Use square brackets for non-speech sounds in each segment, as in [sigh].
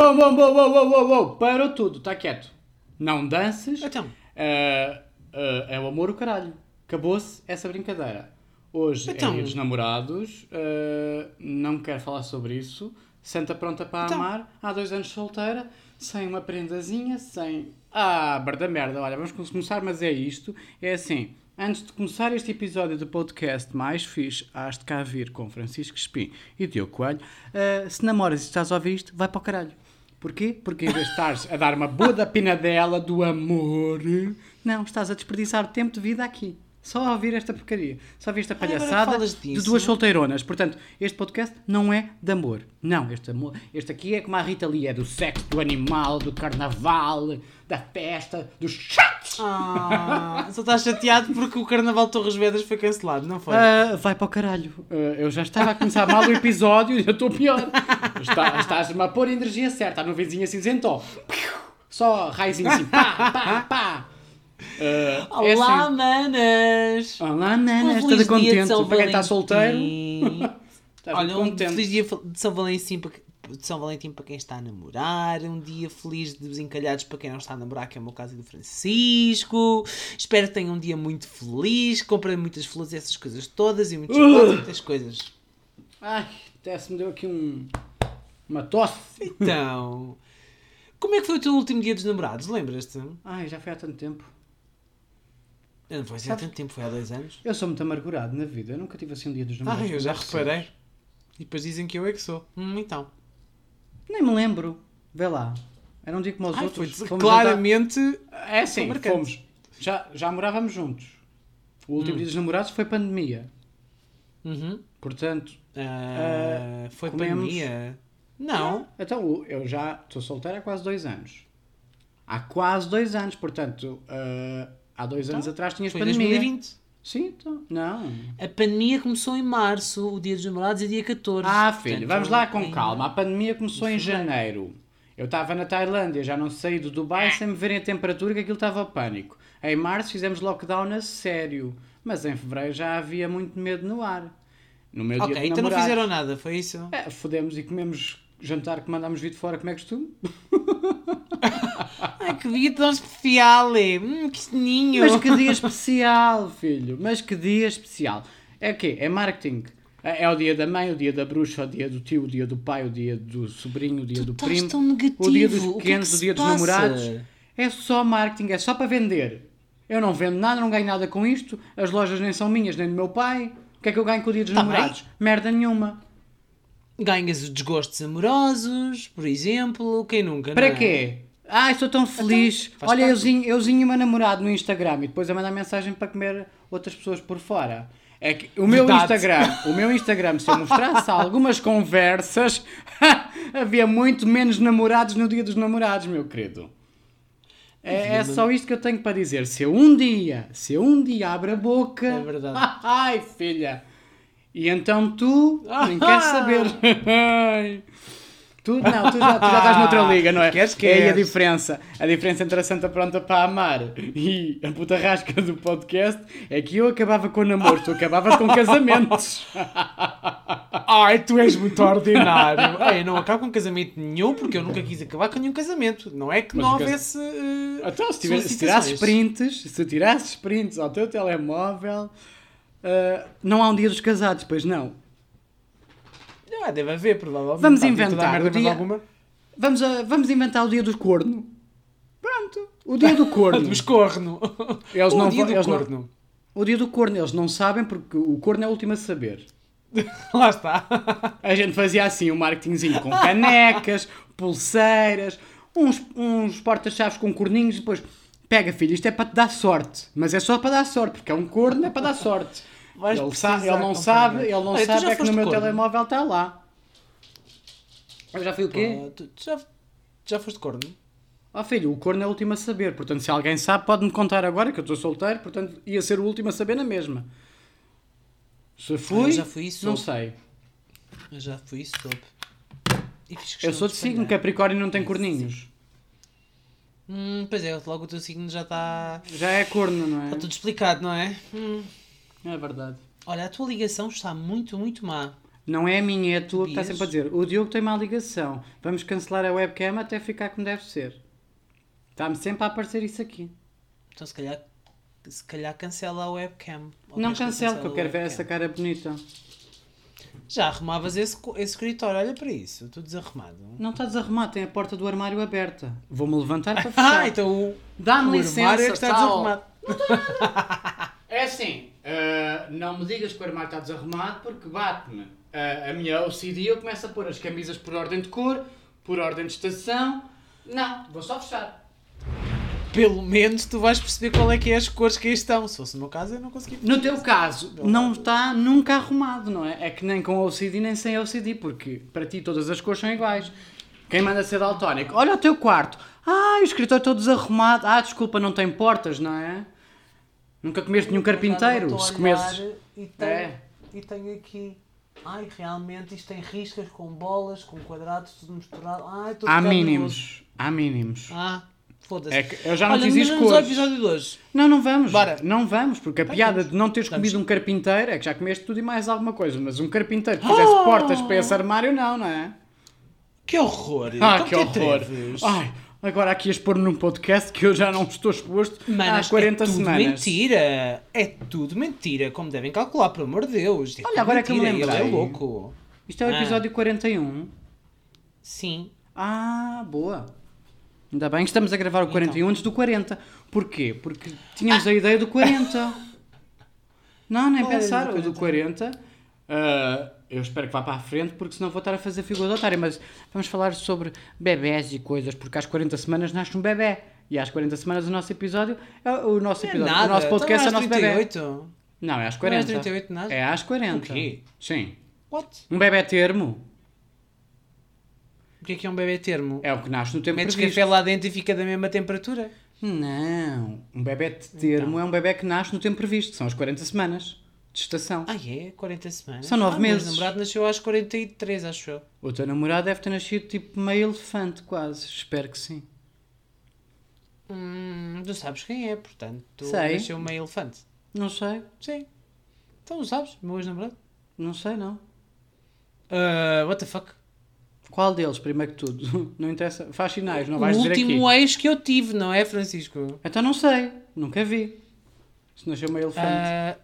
Bom, bom, bom, bom, bom, bom, bom. Parou tudo, está quieto. Não danças. Então. Ah, ah, é o amor o caralho. Acabou-se essa brincadeira. Hoje Então. é dia dos namorados. ah, não quero falar sobre isso. Santa pronta para Então. amar. Há dois anos solteira. Sem uma prendazinha, sem... Ah, barda merda. Olha, vamos começar, mas é isto. É assim... Antes de começar este episódio do podcast mais fixe, has de cá vir com Francisco Espim e Diogo Coelho. ah, se namoras e estás a ouvir isto, vai para o caralho. Porquê? Porque em vez de estares a dar uma boa da pinadela do amor, não, estás a desperdiçar tempo de vida aqui. Só a ouvir esta porcaria. Só a ouvir esta palhaçada de duas solteironas. Portanto, este podcast não é de amor. Não, este amor, este aqui é como a Rita Lee, é do sexo, do animal, do carnaval, da festa, dos chatos. Ah, só estás chateado porque o Carnaval de Torres Vedras foi cancelado, não foi? Ah, vai para o caralho. Ah, eu já estava a começar mal o episódio e já estou pior. Está- Estás-me a pôr a energia certa, a nuvenzinha cinzenta, ó. Só raizinho assim, pá, pá, pá. É Olá, assim. manas! Olá, manas, toda de contente. Para quem está solteiro, estás Olha, um feliz dia de São Valentim para, de São Valentim para quem está a namorar, um dia feliz de desencalhados para quem não está a namorar, que é o meu caso e do Francisco. Espero que tenham um dia muito feliz, comprem muitas flores e essas coisas todas e muitos Uh! e muitas coisas. Ai, até se me deu aqui um... uma tosse. Então, como é que foi o teu último dia dos namorados? Lembras-te? Ai, já foi há tanto tempo. Não foi assim há tanto tempo, foi há dois anos. Eu sou muito amargurado na vida. Eu nunca tive assim um dia dos Ah, namorados. eu já reparei. E depois dizem que eu é que sou. Hum, então. Nem me lembro. Vê lá. Era um dia como os Ai, outros. foi claramente. É sim, fomos. Já, já morávamos juntos. O último Hum. dia dos namorados foi pandemia. Uhum. Portanto, Ah, foi comemos- pandemia? Não. então o- eu já estou solteiro há quase dois anos. Há quase dois anos, portanto, ah, há dois anos atrás tinhas Foi pandemia. 2020. Sim, então. Não. A pandemia começou em março, o dia dos namorados é dia 14. Ah, filho, Portanto, vamos lá com ainda- calma. A pandemia começou em janeiro. Eu estava na Tailândia, já não saí do Dubai sem me verem a temperatura que aquilo estava pânico. Em março fizemos lockdown a sério, mas em fevereiro já havia muito medo no ar. No meu Ok, dia então não fizeram nada, foi isso? É, fodemos e comemos jantar que mandámos vir de fora, como é costume. [laughs] Ai, que dia tão especial, é. Hum, que soninho. Mas que dia especial, filho. Mas que dia especial. É o quê? É marketing. É é o dia da mãe, o dia da bruxa, o dia do tio, o dia do pai, o dia do sobrinho, o dia do estás primo. tão negativo. O dia dos O que é que pequenos, o dia dos passa? namorados. É só marketing, é só para vender. Eu não vendo nada, não ganho nada com isto. As lojas nem são minhas, nem do meu pai. O que é que eu ganho com o dia dos Tá namorados? Merda nenhuma. Ganhas desgostos amorosos, por exemplo. Quem nunca, Para não é? quê? Ah, estou tão feliz. Então, Olha, euzinho, euzinho e o meu namorado no Instagram e depois a mandar mensagem para comer outras pessoas por fora. É que o meu Verdade. Instagram, o meu Instagram, se eu mostrasse [laughs] algumas conversas, [laughs] havia muito menos namorados no dia dos namorados, meu querido. É, é só isto que eu tenho para dizer. Se eu um dia, se eu um dia abro a boca. É verdade. [laughs] Ai, filha. E então tu nem Ah. queres saber. Ai. [laughs] Tu, não, tu já, tu já estás noutra liga, não é? Queres, É aí a queres. diferença. A diferença entre a Santa Pronta para Amar e a puta rasca do podcast é que eu acabava com namoro, tu acabavas com casamentos. [laughs] Ai, tu és muito ordinário. [laughs] Ai, eu não acabo com casamento nenhum porque eu nunca quis acabar com nenhum casamento. Não é que Mas não o houvesse. eh, Então, se, tiver, se tirasses prints, se tirasses prints ao teu telemóvel, ah, não há um dia dos casados, pois não. Ah, deve haver, provavelmente. Vamos Pá, inventar o dia-. Vamos, a- vamos inventar o dia do corno. Pronto, o dia do corno. [laughs] Dos corno. Eles o não dia vão- do eles não- corno. O dia do corno, eles não sabem porque o corno é o último a saber. [laughs] Lá está. A gente fazia assim um marketingzinho com canecas, pulseiras, uns, uns porta-chaves com corninhos e depois pega filho, isto é para te dar sorte, mas é só para dar sorte, porque é um corno, é para dar sorte. [laughs] Vais ele, precisar sa- ele não sabe, ele não Olha, sabe é que no meu corno? telemóvel está lá. Eu já fui o quê? Pá, tu já, já foste corno? Ó filho, o corno é o último a saber, portanto se alguém sabe pode-me contar agora que eu estou solteiro, portanto ia ser o último a saber na mesma. Se fui, eu já fui isso. não sei. Eu já fui isso, soube. Fiz Eu sou de signo. Capricórnio não tem corninhos. Hum, pois é, logo o teu signo já está. Já é corno, não é? Está tudo explicado, não é? Hum. É verdade. Olha, a tua ligação está muito, muito má. Não é a minha, é a tua que está sempre a dizer. O Diogo tem má ligação. Vamos cancelar a webcam até ficar como deve ser. Está-me sempre a aparecer isso aqui. Então se calhar, se calhar cancela a webcam. Ou não que cancelo, que eu quero ver essa cara bonita. Já arrumavas esse, esse escritório, olha para isso, estou desarrumado. Não está desarrumado, tem a porta do armário aberta. Vou-me levantar para [laughs] fechar. Ah, então o, Dá-me o licença, armário é que está tal. desarrumado. [laughs] É assim, eh, não me digas que o armário está desarrumado porque bate-me eh, a minha OCD eu começo a pôr as camisas por ordem de cor, por ordem de estação. Não, vou só fechar. Pelo menos tu vais perceber qual é que é as cores que aí estão. Se fosse o meu caso, eu não conseguia. No teu caso, não está nunca arrumado, não é? É que nem com OCD nem sem OCD, porque para ti todas as cores são iguais. Quem manda ser daltónico? Olha o teu quarto. Ah, o escritório todo desarrumado. Ah, desculpa, não tem portas, não é? Nunca comeste nenhum carpinteiro. Se olhar comeses. E tenho, É. e tenho aqui. Ai, realmente isto tem riscas com bolas, com quadrados, tudo misturado. Ai, estou Há mínimos. Há mínimos. Ah, foda-se. É que eu já não Olha, fiz ao cores. episódio de hoje. Não, não vamos. Bora. Não vamos, porque a Vai, piada vamos. de não teres Vamos. comido um carpinteiro é que já comeste tudo e mais alguma coisa. Mas um carpinteiro que fizesse Oh! portas para esse armário, não, não é? Que horror! Ah, Como que horror! atreves? Ai, agora aqui a expor num podcast que eu já não estou exposto Manas, há 40 é tudo semanas. mentira. É tudo mentira, como devem calcular, pelo amor de Deus. É Olha, agora é que eu me Ele é lembrei. louco. Isto é o Ah. episódio 41. Sim. Ah, boa. Ainda bem que estamos a gravar o 41 antes do 40. Porquê? Porque tínhamos a ideia do 40. Não, nem Qual pensar. O do 40. ah, eu espero que vá para a frente, porque senão vou estar a fazer figura de otário. Mas vamos falar sobre bebés e coisas, porque às 40 semanas nasce um bebê. E às 40 semanas o nosso episódio é o nosso é episódio. nada. o nosso podcast é o então, nosso às bebê. 38. Não, é às Não é às 40. 38 nasce? É às 40. O quê? Sim. What? Um bebê termo que é que é um bebê termo? é o que nasce no tempo Metes previsto. café lá dentro e fica da mesma temperatura? Não. Um bebê de termo Então. é um bebê que nasce no tempo previsto, são as 40 semanas de estação. Ah, é? 40 semanas? São nove ah, o meu meses. namorado nasceu às 43, acho eu. O teu namorado deve ter nascido tipo meio elefante, quase. Espero que sim. Hum, tu sabes quem é, portanto. Sei. Nasceu meio elefante. Não sei. Sim. Então, sabes? Meu ex-namorado. Não sei, não. Uh, what the fuck? Qual deles, primeiro que tudo? [laughs] Não interessa. Faz sinais, não o vais dizer último aqui. ex que eu tive, não é, Francisco? Então não sei. Nunca vi. Se nasceu meio elefante. Ah,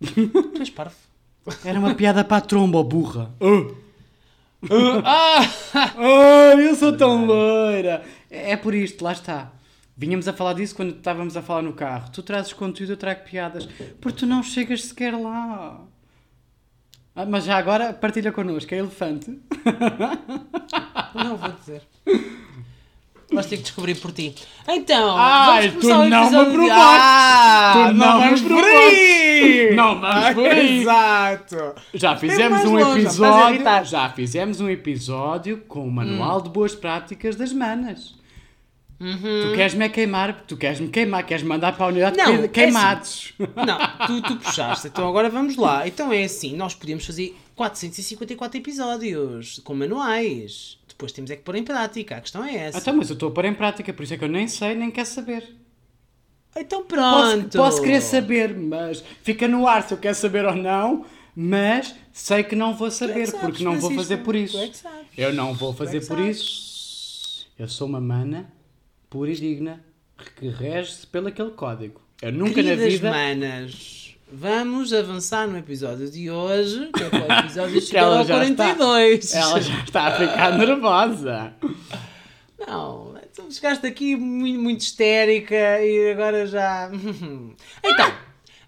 tu és parvo. [laughs] Era uma piada para a tromba, burra. [laughs] ah! Ai, eu sou tão loira! É é por isto, lá está. Vinhamos a falar disso quando estávamos a falar no carro. Tu trazes conteúdo, eu trago piadas. Porque tu não chegas sequer lá. Ah, mas já agora partilha connosco, é elefante. [laughs] Não vou dizer. Vais ter que descobrir por ti. Então, Ai, vamos tu começar o não me episódio de-. Ah, Tu não me vamos por provaste. aí! Não vamos por aí. Exato! Já fizemos mais um longe, me episódio. Já fizemos um episódio com o manual de boas práticas das manas. Tu queres-me é queimar, tu queres-me queimar, queres mandar para a unidade Não, é queimados. Não, tu, tu puxaste. Então agora vamos lá. Então é assim, nós podíamos fazer 454 episódios com manuais. Depois temos é que pôr em prática. A questão é essa. Então, mas eu estou a pôr em prática, por isso é que eu nem sei, nem quero saber. Então Posso, pronto. posso querer saber, mas fica no ar se eu quero saber ou não, mas sei que não vou é saber, sabes, porque não vou Francisco. fazer por isso. É que sabes. Eu não vou é fazer que por isso. Eu sou uma mana pura e digna que rege-se pelo aquele código. Eu nunca Queridas na vida. manas, vamos avançar no episódio de hoje, que é para o [laughs] episódio Que chegar ela ao já está- 42. Ela já está a ficar nervosa. Não, tu chegaste aqui muito, muito histérica e agora já. [laughs] Então,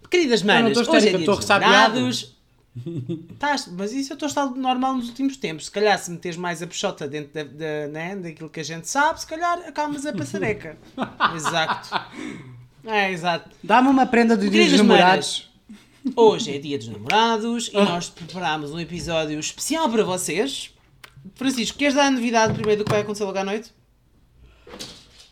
queridas manas, não estou hoje é histérica, dia estou dos ressabiado. namorados. Estás, [laughs] mas isso eu estou a estar normal nos últimos tempos. Se calhar, se meteres mais a peixota dentro da, da- né, daquilo que a gente sabe, se calhar acalmas a passareca. [laughs] exato. É, exato. Dá-me uma prenda do dia dos namorados. Hoje é dia dos namorados e nós preparámos um episódio especial para vocês. Francisco, queres dar a novidade primeiro do que vai acontecer logo à noite?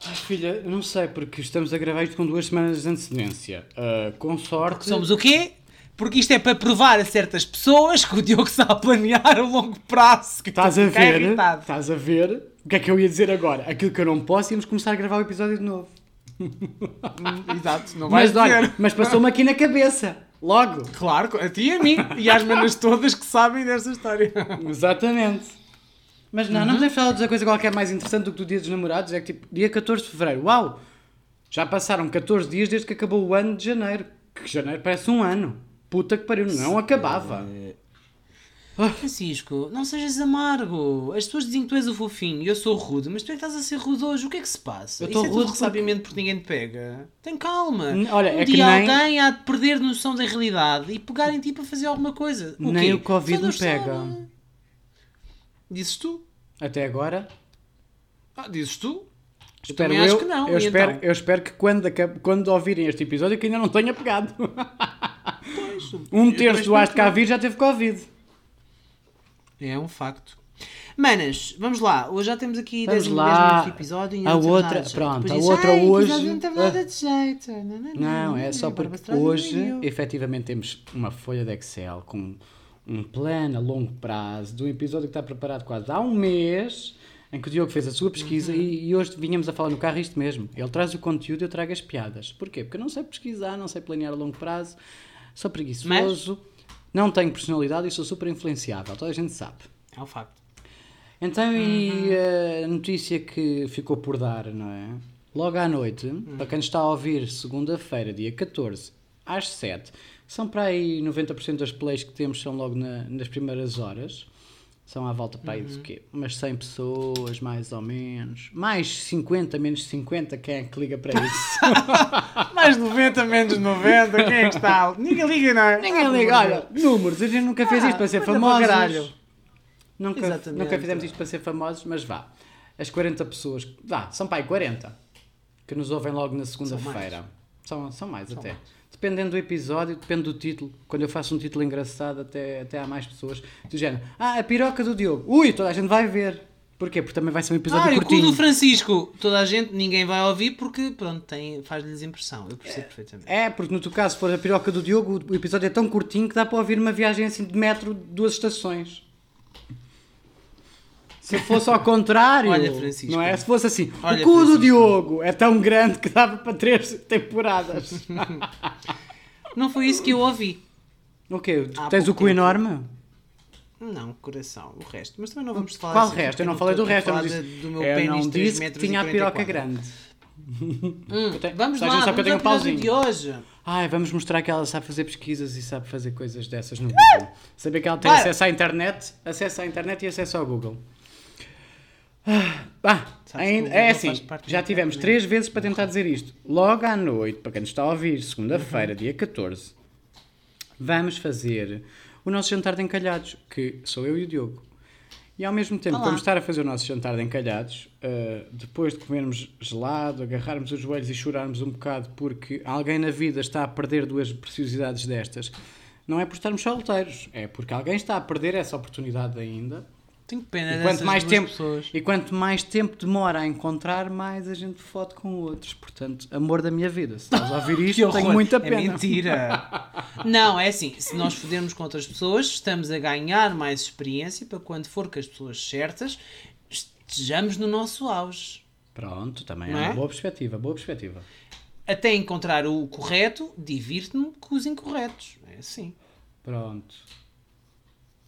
Ai, filha, não sei, porque estamos a gravar isto com duas semanas de antecedência. Ah, com sorte. Somos o quê? Porque isto é para provar a certas pessoas que o Diogo sabe planear a longo prazo. Que Estás a ver? irritado. Estás a ver? O que é que eu ia dizer agora? Aquilo que eu não posso, íamos começar a gravar o episódio de novo. Hum, Exato, não Mas olha, dizer. mas passou-me aqui na cabeça. Logo. Claro, a ti e a mim. E às manas todas que sabem desta história. Exatamente. Mas não, não podemos falar de outra coisa qualquer mais interessante do que do dia dos namorados. É que tipo, dia 14 de fevereiro. Uau! Já passaram 14 dias desde que acabou o ano de janeiro. Que janeiro parece um ano. Puta que pariu, não acabava. Francisco, não sejas amargo. As pessoas dizem que tu és o fofinho e eu sou rude, mas tu é que estás a ser rude hoje. O que é que se passa? Eu estou é rude tudo ressabiamento porque ninguém te pega. Tem calma. N- olha, um é dia nem- alguém há de perder noção da realidade e pegar em ti para fazer alguma coisa. O Nem quê? o Covid me pega. sabe. Dizes tu? Até agora. Ah, dizes tu? Eu Espero eu, acho que não. Eu espero, então? eu espero que quando, quando ouvirem este episódio que ainda não tenha pegado. [laughs] Um terço do Acho Cá espero Vir já teve Covid. que não. É um facto. Manas, vamos lá. Hoje já temos aqui Vamos 10 lá. minutos de episódio e A não outra- pronto, a outra "Ai, que hoje- Não teve nada de jeito. Não, é só porque hoje efetivamente temos uma folha de Excel com um plano a longo prazo de um episódio que está preparado quase há um mês em que o Diogo fez a sua pesquisa Uhum. e, hoje vinhamos a falar no carro isto mesmo. Ele traz o conteúdo e eu trago as piadas. Porquê? Porque eu não sei pesquisar, não sei planear a longo prazo, sou preguiçoso, não tenho personalidade e sou super influenciável. Toda a gente sabe. É um facto. Então, e Uhum. a notícia que ficou por dar, não é? Logo à noite, Uhum. para quem está a ouvir segunda-feira, dia 14, às 7, são para aí 90% das plays que temos são logo na- nas primeiras horas. São à volta para aí Uhum. de quê? Umas 100 pessoas, mais ou menos. Mais 50, menos 50, quem é que liga para isso? [laughs] Mais 90, menos 90, quem é que está? Ninguém liga, não é? Ninguém liga, olha, números, a gente nunca fez Ah, isto para ser para famosos. caralho. Nunca, Exatamente. nunca fizemos isto para ser famosos, mas vá. As 40 pessoas, vá, são pai 40, que nos ouvem logo na segunda-feira. São, são mais até. Dependendo do episódio, depende do título. Quando eu faço um título engraçado, até, até há mais pessoas do género. Ah, a piroca do Diogo. Ui, toda a gente vai ver. Porquê? Porque também vai ser um episódio Ah, e o cu curtinho. do Francisco. Toda a gente, ninguém vai ouvir porque, pronto, tem, faz-lhes impressão. Eu percebo perfeitamente. É, porque no teu caso, se for a piroca do Diogo, o episódio é tão curtinho que dá para ouvir uma viagem assim de metro, duas estações. Se fosse ao contrário, Olha, Francisco. não é? Se fosse assim, Olha, o cu do. Diogo é tão grande que dava para três temporadas. [laughs] Não foi isso que eu ouvi. o quê? Há Tens o cu tempo. enorme? Não, coração, o resto. Mas também não vamos falar Qual assim, resto? Eu não falei do resto. Eu não disse, do meu eu pênis não 3 disse que tinha a piroca 44. grande. Hum, tenho- vamos lá, sabe que eu vamos tenho um de hoje. Ai, vamos mostrar que ela sabe fazer pesquisas e sabe fazer coisas dessas no Google. Saber que ela tem acesso à internet, acesso à internet e acesso ao Google. Ah, ainda, é assim, já tivemos três vezes para tentar dizer isto. Logo à noite, para quem nos está a ouvir, segunda-feira, dia 14, vamos fazer o nosso jantar de encalhados, que sou eu e o Diogo. E ao mesmo tempo, Olá. vamos estar a fazer o nosso jantar de encalhados, ah, depois de comermos gelado, agarrarmos os joelhos e chorarmos um bocado porque alguém na vida está a perder duas preciosidades destas. Não é por estarmos solteiros, é porque alguém está a perder essa oportunidade ainda. Tenho pena E quanto mais tempo, pessoas. e quanto mais tempo demora a encontrar, mais a gente fode com outros. Portanto, amor da minha vida. Se estás a ouvir [laughs] isto, tenho horror. muita pena. É mentira. [laughs] Não, é assim, se nós fodermos com outras pessoas, estamos a ganhar mais experiência para quando for com as pessoas certas, estejamos no nosso auge. Pronto, também Não é é? uma boa perspectiva, boa perspectiva. Até encontrar o correto, divirto-me com os incorretos. É assim. Pronto.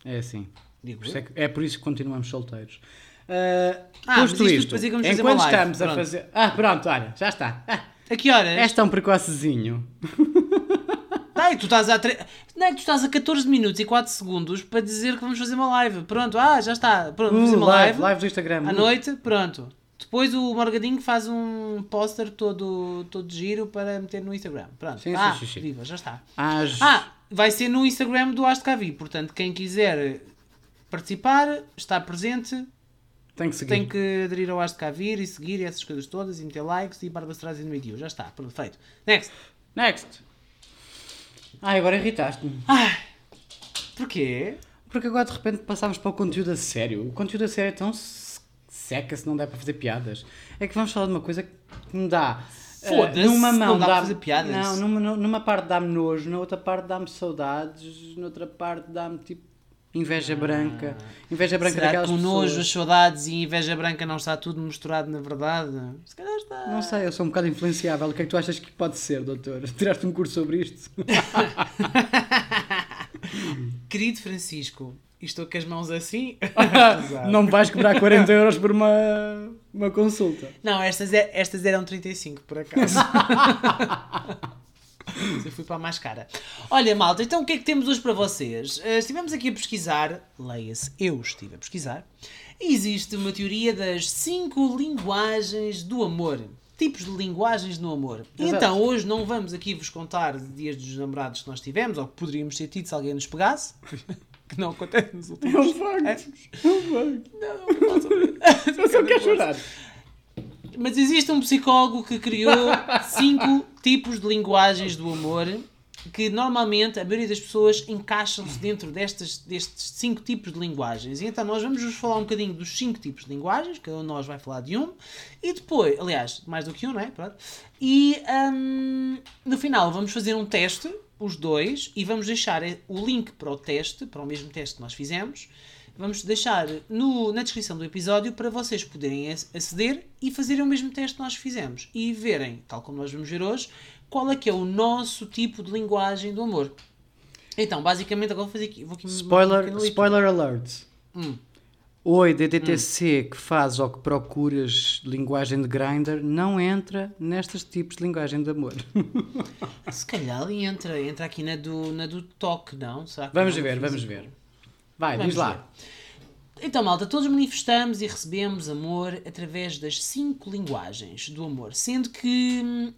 É assim. Digo Por é, que- é por isso que continuamos solteiros. Ah, Ah, posto isto isto, fazer enquanto estamos a Pronto. fazer. Ah, pronto, olha, já está. Ah, A que horas? és tão precocezinho. [laughs] Ai, tu estás a tre... Não é que tu estás a 14 minutos e 4 segundos para dizer que vamos fazer uma live. Pronto, ah, já está. Pronto, vamos fazer Uh, uma live, live. live do Instagram. À Uh. noite, pronto. Depois o Morgadinho faz um póster todo, todo giro para meter no Instagram. Pronto. Sim, sim, ah, sim, sim. viva, já está. Às- Ah, vai ser no Instagram do Astcavi. Portanto, quem quiser participar, estar presente, Tem que seguir. tem que aderir ao Astcavir e seguir e essas coisas todas e meter likes e barba atrás e no vídeo. Já está, pronto, feito. Next. Next. Ai, agora irritaste-me. Porquê? Porque agora de repente passámos para o conteúdo a sério. O conteúdo a sério é tão se- seca se não der para fazer piadas. É que vamos falar de uma coisa que me dá. eh, Foda-se, numa mão não dá para dá-me- fazer piadas. Não, numa, numa parte dá-me nojo, na outra parte dá-me saudades, na outra parte dá-me tipo. Inveja branca. Inveja branca Será daquelas que o nojo, pessoas. as saudades e inveja branca não está tudo misturado na verdade? Se calhar está. Não sei, eu sou um bocado influenciável. O que é que tu achas que pode ser, doutor? [laughs] Tiraste um curso sobre isto? [laughs] Querido Francisco, e estou com as mãos assim. [laughs] Não me vais cobrar 40 euros por uma, uma consulta. Não, estas, é- estas eram 35, por acaso. [laughs] Eu fui para a mais cara. Olha, malta, então o que é que temos hoje para vocês? Eh, estivemos aqui a pesquisar, leia-se, eu estive a pesquisar, existe uma teoria das cinco linguagens do amor. Tipos de linguagens no amor. Exato. Então, hoje não vamos aqui vos contar dias dos namorados que nós tivemos, ou que poderíamos ter tido se alguém nos pegasse. [laughs] que não acontece nos últimos É um facto. É um facto. Não, não posso Eu só quero chorar. Mas existe um psicólogo que criou cinco tipos de linguagens do amor que normalmente a maioria das pessoas encaixam-se dentro destas, destes cinco tipos de linguagens. E então nós vamos vos falar um bocadinho dos cinco tipos de linguagens, cada um de nós vai falar de um, e depois, aliás, mais do que um, não é? Pronto. E hum, no final vamos fazer um teste, os dois, e vamos deixar o link para o teste, para o mesmo teste que nós fizemos, Vamos deixar no, na descrição do episódio para vocês poderem ac- aceder e fazerem o mesmo teste que nós fizemos e verem, tal como nós vamos ver hoje, qual é que é o nosso tipo de linguagem do amor. Então, basicamente, agora vou fazer aqui. Vou aqui Spoiler, vou spoiler alert. Hum. Oi, DDTC, que faz ou que procuras linguagem de grinder, não entra nestes tipos de linguagem de amor. [laughs] Se calhar ele entra, entra aqui na do, na do toque, não? Será Vamos não? ver, vamos ver. Vai, Vamos diz lá. Então, malta, todos manifestamos e recebemos amor através das cinco linguagens do amor, sendo que,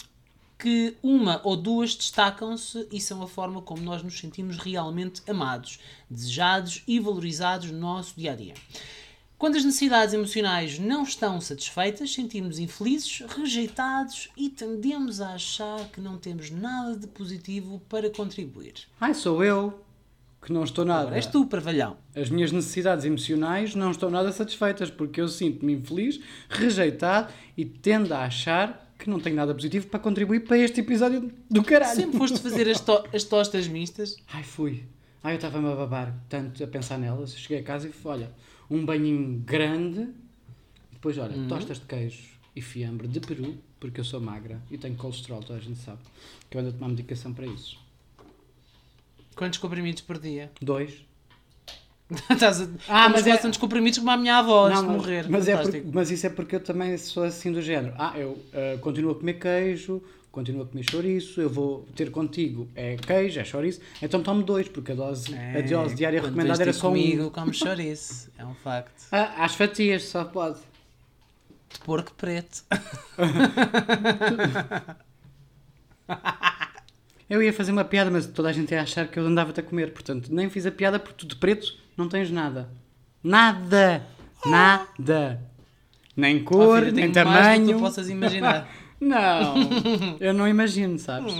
que uma ou duas destacam-se e são a forma como nós nos sentimos realmente amados, desejados e valorizados no nosso dia a dia. Quando as necessidades emocionais não estão satisfeitas, sentimos infelizes, rejeitados e tendemos a achar que não temos nada de positivo para contribuir. Ai, sou eu, que não estou nada. Agora és tu, parvalhão. As minhas necessidades emocionais não estão nada satisfeitas porque eu sinto-me infeliz, rejeitado e tendo a achar que não tenho nada positivo para contribuir para este episódio do caralho. Sempre foste fazer as, to- as tostas mistas. Ai, fui. Ai, eu estava-me a babar tanto a pensar nelas. Cheguei a casa e fui, olha, um banhinho grande. Depois, olha, Uhum. tostas de queijo e fiambre de peru, porque eu sou magra e tenho colesterol, toda a gente sabe. Que eu ando a tomar medicação para isso. Quantos comprimidos por dia? Dois. [laughs] Estás a... Ah, mas é- tantos comprimidos como a minha avó antes de morrer. mas, é porque- mas isso é porque eu também sou assim do género. Ah, eu ah, continuo a comer queijo, continuo a comer chouriço, eu vou ter contigo é queijo, é chouriço, então tomo dois, porque a dose, a dose diária É, recomendada era só comigo, [laughs] um. como chouriço. É um facto. Ah, às fatias, só pode. De porco preto. [laughs] Eu ia fazer uma piada, mas toda a gente ia achar que eu andava-te a comer, portanto, nem fiz a piada porque tu de preto não tens nada. Nada! Nada! Nem cor, filho, eu nem tenho mais do que tamanho. tu possas imaginar. [laughs] Não, [laughs] eu não imagino, sabes?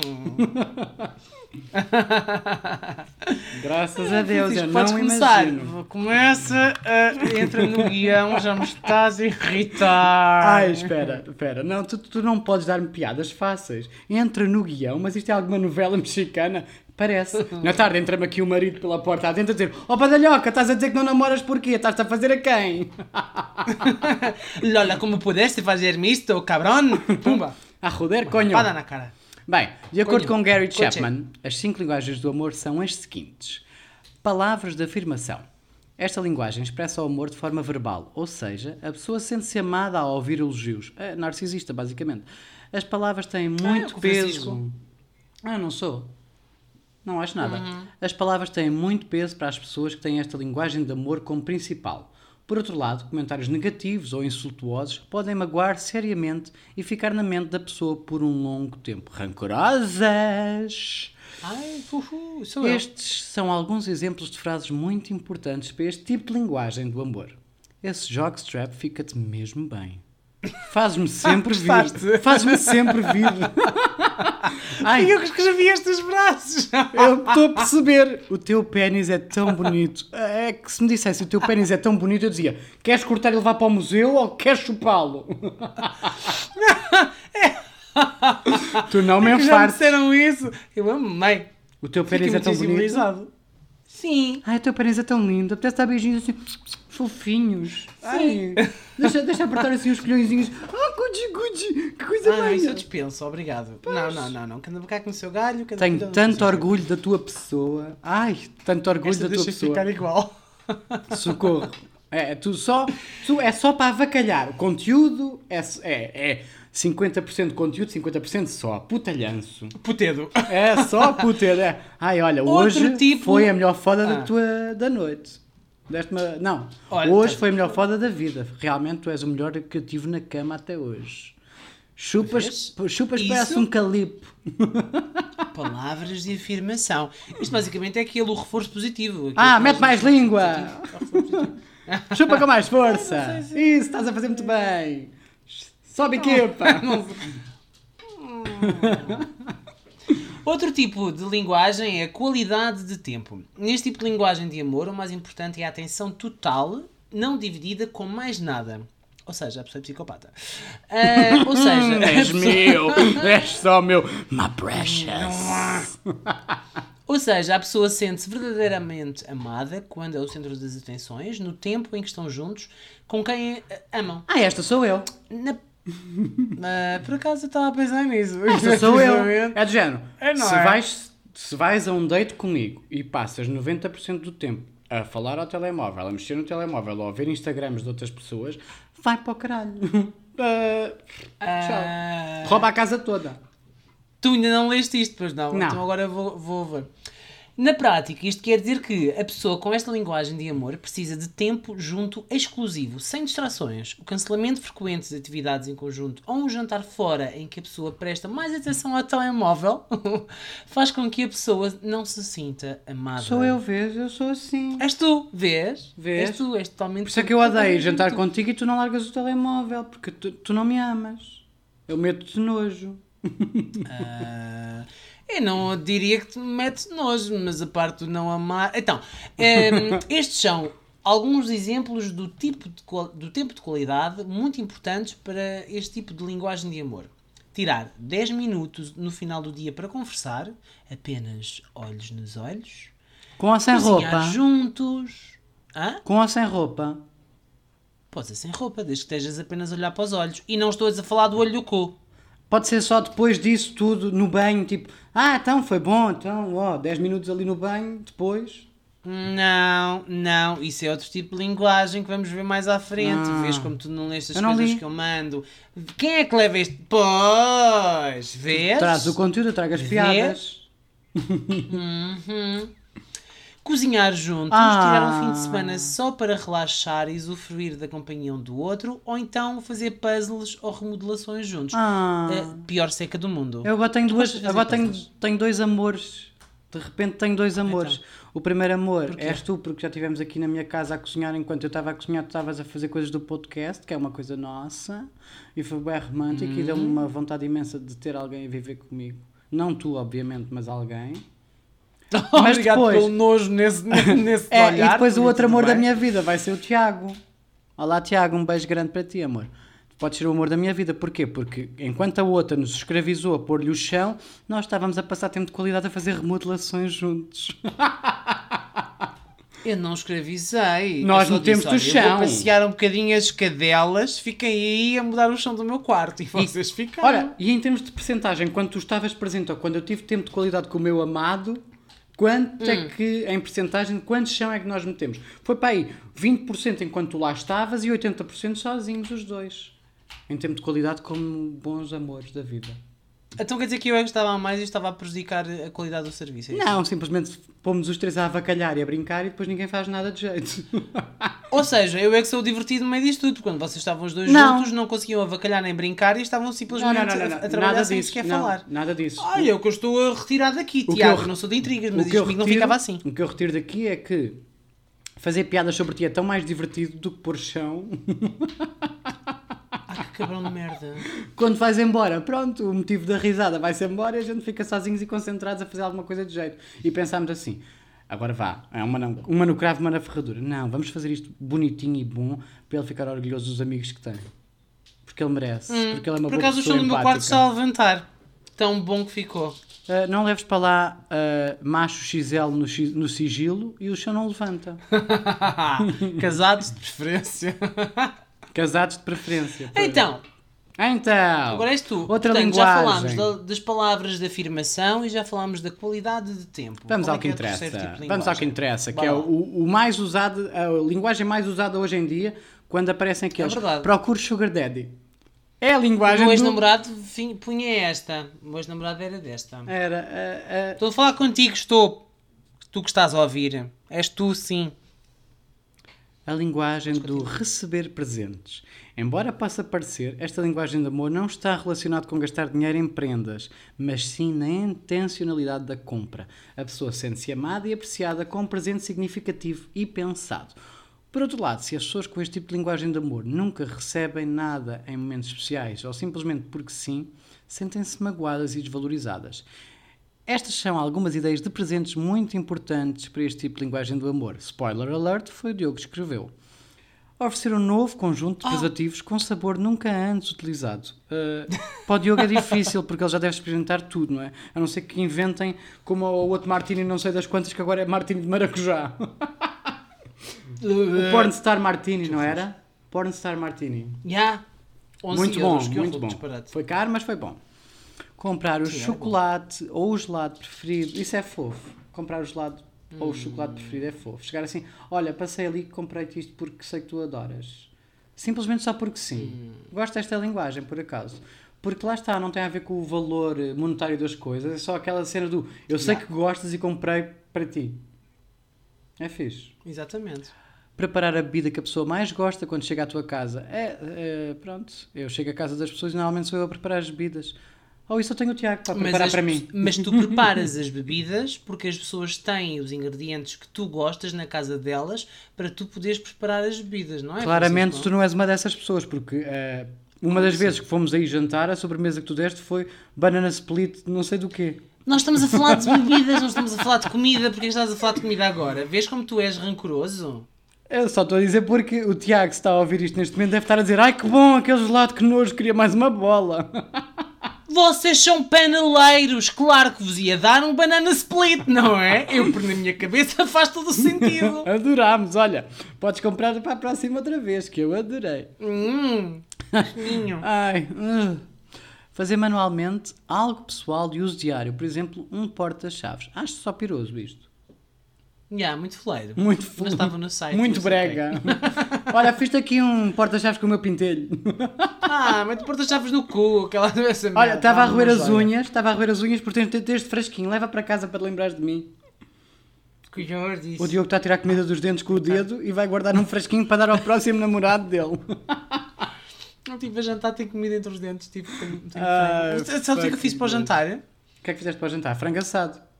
[laughs] [laughs] Graças a Deus, eu Francisco, não podes começar. imagino. Começa, a... entra no guião, já me estás a irritar. Ai, espera, espera. Não, tu, tu não podes dar-me piadas fáceis. Entra no guião, mas isto é alguma novela mexicana? Parece. [laughs] Na tarde entra-me aqui o marido pela porta a tentar dizer Oh badalhoca, estás a dizer que não namoras porquê? Estás-te a fazer a quem? [laughs] Lola, como pudeste fazer-me isto, cabrón? Pumba. A roder, conho. Pada na cara. Bem, de acordo com Gary. Chapman, as cinco linguagens do amor são as seguintes: palavras de afirmação. Esta linguagem expressa o amor de forma verbal, ou seja, a pessoa sente-se amada ao ouvir elogios. É narcisista, basicamente. As palavras têm muito com o peso. Ah, não sou. Não acho nada. Uhum. As palavras têm muito peso para as pessoas que têm esta linguagem de amor como principal. Por outro lado, comentários negativos ou insultuosos podem magoar seriamente e ficar na mente da pessoa por um longo tempo. Rancorosas! Ai, fufu, sou eu. Estes são alguns exemplos de frases muito importantes para este tipo de linguagem do amor. Esse jockstrap fica-te mesmo bem. Faz-me sempre vir. Gostaste? Faz-me sempre vir. [laughs] Ai, eu que escrevi estes braços. eu estou a perceber. O teu pênis é tão bonito. É que se me dissesse o teu pênis é tão bonito, eu dizia: queres cortar e levar para o museu ou queres chupá-lo? [laughs] tu não me Que já me enfartes. disseram isso. Eu amei. O teu pênis é tão bonito. Sim. Ai, a tua aparência é tão linda. Apetece dar beijinhos assim, fofinhos. Ai, deixa, deixa apertar assim os colhõezinhos. Ah, gude, gude. Que coisa Ah, isso eu dispenso, obrigado. Não, não, não, não. Cada cá com o seu galho, cada Tenho tanto orgulho da tua pessoa. Ai, tanto orgulho Esta da tua deixa pessoa. ficar igual. Socorro. É, tu só, tu é só para avacalhar. O conteúdo é, é, é 50% conteúdo, 50% só. Putalhanço. Putedo. É só [laughs] puter. É. Ai, olha, Outro hoje tipo- foi a melhor foda Ah. da tua da noite. Deste-me. Não, Olha, hoje tá- foi a melhor foda da vida. Realmente tu és o melhor que eu tive na cama até hoje. Chupas, chupas Isso- parece um calipo. [laughs] Palavras de afirmação. Isto basicamente é aquele o reforço positivo. Ah, mete mais língua! Positivo. Chupa com mais [laughs] força! Isso, estás a fazer muito bem! Sobe equipa! [laughs] Outro tipo de linguagem é a qualidade de tempo. Neste tipo de linguagem de amor, o mais importante é a atenção total, não dividida com mais nada. Ou seja, a pessoa é psicopata. Ah, ou seja, [laughs] és pessoa- meu! [laughs] És só meu! My precious! Ou seja, a pessoa sente-se verdadeiramente amada quando é o centro das atenções, no tempo em que estão juntos, com quem amam. Ah, esta sou eu! Na- Ah, [laughs] por acaso eu estava a pensar nisso. Esta sou eu! É do género. É, se, é? Vais, se vais a um date comigo e passas 90% do tempo a falar ao telemóvel, a mexer no telemóvel ou a ver Instagrams de outras pessoas, vai para o caralho. Ah, [laughs] tchau. Rouba a casa toda. Tu ainda não leste isto, pois não? Não. Então agora vou, vou ver. Na prática, isto quer dizer que a pessoa com esta linguagem de amor precisa de tempo junto exclusivo, sem distrações. O cancelamento frequente de atividades em conjunto ou um jantar fora em que a pessoa presta mais atenção ao telemóvel [laughs] faz com que a pessoa não se sinta amada. Sou eu, vês? Eu sou assim. És tu, vês? Vês? És tu, és totalmente Por isso é que eu odeio jantar Tu. contigo e tu não largas o telemóvel, porque tu, tu não me amas. Eu meto-te nojo. Ah, eu não diria que te mete nojo, mas a parte do não amar. Então, [laughs] ehm, estes são alguns exemplos do, tipo de, do tempo de qualidade muito importantes para este tipo de linguagem de amor. Tirar 10 minutos no final do dia para conversar, apenas olhos nos olhos, Com ou sem roupa? juntos. Hã? Com ou sem roupa? Pode ser sem roupa, desde que estejas apenas a olhar para os olhos. E não estou a falar do olho do cu. Pode ser só depois disso tudo, no banho, tipo, ah, então foi bom, então, ó, 10 minutos ali no banho, depois. Não, não, isso é outro tipo de linguagem que vamos ver mais à frente. Ah. Vês como tu não leste as não coisas li. que eu mando. Quem é que leva este? Pois, vês? Traz o conteúdo, eu trago as Vês? piadas. Uhum. Cozinhar juntos, Ah. tirar um fim de semana só para relaxar e usufruir da companhia um do outro, ou então fazer puzzles ou remodelações juntos. Ah, A pior seca do mundo. eu agora tenho Tu duas, agora tenho, tenho dois amores. De repente tenho dois amores. O primeiro amor Porquê? és tu, porque já estivemos aqui na minha casa a cozinhar. Enquanto eu estava a cozinhar, tu estavas a fazer coisas do podcast, que é uma coisa nossa. E foi bem romântico e deu-me uma vontade imensa de ter alguém a viver comigo. Não tu, obviamente, mas alguém. Mas Obrigado depois- pelo nojo nesse, nesse [laughs] É, olhar. e depois o outro amor da bem. minha vida vai ser o Tiago. Olá, Tiago, um beijo grande para ti, amor. Tu podes ser o amor da minha vida. Porquê? Porque enquanto a outra nos escravizou a pôr-lhe o chão, nós estávamos a passar tempo de qualidade a fazer remodelações juntos. [laughs] Eu não escravizei. Nós Eu só metemos-te o disse, olha, eu chão. Vou passear um bocadinho as cadelas, fiquem aí a mudar o chão do meu quarto. E vocês ficaram. Ora, e em termos de percentagem, quando tu estavas presente ou quando eu tive tempo de qualidade com o meu amado, quanto Hum. é que, em percentagem, quantos chão é que nós metemos? Foi para aí 20% enquanto tu lá estavas e 80% sozinhos os dois. Em tempo de qualidade como bons amores da vida. Então quer dizer que eu é que estava a mais e estava a prejudicar a qualidade do serviço. é? Não, simplesmente pomos os três a avacalhar e a brincar e depois ninguém faz nada de jeito. [laughs] Ou seja, eu é que sou divertido no meio disto tudo. Quando vocês estavam os dois Não. juntos, não conseguiam avacalhar nem brincar e estavam simplesmente a- a, trabalhar nada sem disso. sequer não, falar. Nada disso. Olha, é o que eu estou a retirar daqui, O Tiago. eu- não sou de intrigas, O mas isto comigo não retiro- ficava assim. O que eu retiro daqui é que fazer piadas sobre ti é tão mais divertido do que pôr chão [laughs] Ah, que cabrão de merda. quando vais embora. Pronto, o motivo da risada vai-se embora e a gente fica sozinhos e concentrados a fazer alguma coisa de jeito. E pensámos assim. Agora vá, é uma, não, uma no cravo, uma na ferradura. Não, vamos fazer isto bonitinho e bom para ele ficar orgulhoso dos amigos que tem. Porque ele merece. porque ele é uma Por acaso o chão do meu quarto está a levantar. Tão bom que ficou. Uh, não leves para lá uh, macho XL no, no sigilo e o chão não levanta. [laughs] Casados de preferência. Casados de preferência. Então, Então. agora és tu. Outra Portanto, já falámos linguagem. da- das palavras de afirmação e já falámos da qualidade de tempo. Vamos Qual ao é que é o interessa. tipo Vamos ao linguagem? que interessa, que é o, o mais usado, a linguagem mais usada hoje em dia, quando aparecem aqueles. É verdade. Procure Sugar Daddy. É a O linguagem. meu do- ex-namorado fim- punha esta. O meu ex-namorado era desta. Era. ah, ah, Estou a falar contigo, estou. Tu que estás a ouvir. És tu, sim. a linguagem do receber presentes. Embora possa parecer, esta linguagem de amor não está relacionada com gastar dinheiro em prendas, mas sim na intencionalidade da compra. A pessoa sente-se amada e apreciada com um presente significativo e pensado. Por outro lado, se as pessoas com este tipo de linguagem de amor nunca recebem nada em momentos especiais ou simplesmente porque sim, sentem-se magoadas e desvalorizadas. Estas são algumas ideias de presentes muito importantes para este tipo de linguagem do amor. Spoiler alert, foi o Diogo que escreveu. Oferecer um novo conjunto de preservativos com sabor nunca antes utilizado. Uh, para o Diogo é difícil, porque ele já deve experimentar tudo, não é? A não ser que inventem como o outro Martini, não sei das quantas, que agora é Martini de maracujá. [laughs] o Pornstar Martini, não era? Pornstar Martini. Já. 11 Muito bom, que muito bom. disparate. Foi caro, mas foi bom. Comprar o Sim, chocolate ou o gelado preferido, isso é fofo. Comprar o gelado ou o chocolate preferido é fofo. Chegar assim, olha, passei ali e comprei-te isto porque sei que tu adoras. Simplesmente só porque sim. Hum. Gosto desta linguagem, por acaso. Porque lá está, não tem a ver com o valor monetário das coisas, é só aquela cena do eu sei Yeah. que gostas e comprei para ti. É fixe Exatamente. preparar a bebida que a pessoa mais gosta quando chega à tua casa. É, é, pronto, eu chego à casa das pessoas e normalmente sou eu a preparar as bebidas. Ou isso eu tenho o Tiago para preparar as- para mim. mas tu [laughs] preparas as bebidas porque as pessoas têm os ingredientes que tu gostas na casa delas para tu poderes preparar as bebidas, não é? Claramente Francisco? tu não és uma dessas pessoas, porque eh, uma das vezes que fomos aí jantar, a sobremesa que tu deste foi banana split, não sei do quê. Nós estamos a [laughs] falar de bebidas, não estamos a falar de comida. Porque estás a falar de comida agora? Vês como tu és rancoroso? Eu só estou a dizer porque o Tiago, que está a ouvir isto neste momento, deve estar a dizer ai que bom, aquele gelado que nojo, queria mais uma bola. [laughs] Vocês são paneleiros, claro que vos ia dar um banana split, não é? Eu, por na minha cabeça, [laughs] faz todo o sentido. [laughs] Adorámos, olha, podes comprar para a próxima outra vez, que eu adorei. Hum. [laughs] Ai. Fazer manualmente algo pessoal de uso diário, por exemplo, um porta-chaves. Acho só piroso isto. Já, muito fleiro. Muito Mas estava no site. Muito brega. [laughs] Olha, fiz-te aqui um porta-chaves com o meu pintelho. Ah, mete porta-chaves no cu, aquela essa merda. Olha, estava a roer as unhas, estava a roer as unhas por ter este fresquinho. Leva para casa para te lembrares de mim. Que. O Diogo está a tirar comida dos dentes com o dedo e vai guardar num fresquinho para dar ao próximo namorado dele. [laughs] Não tive a jantar, tenho comida entre os dentes. Tipo, tenho, tenho Ah. Sabe o que é que eu fiz para o jantar? O que é que fizeste para o jantar? Frango assado.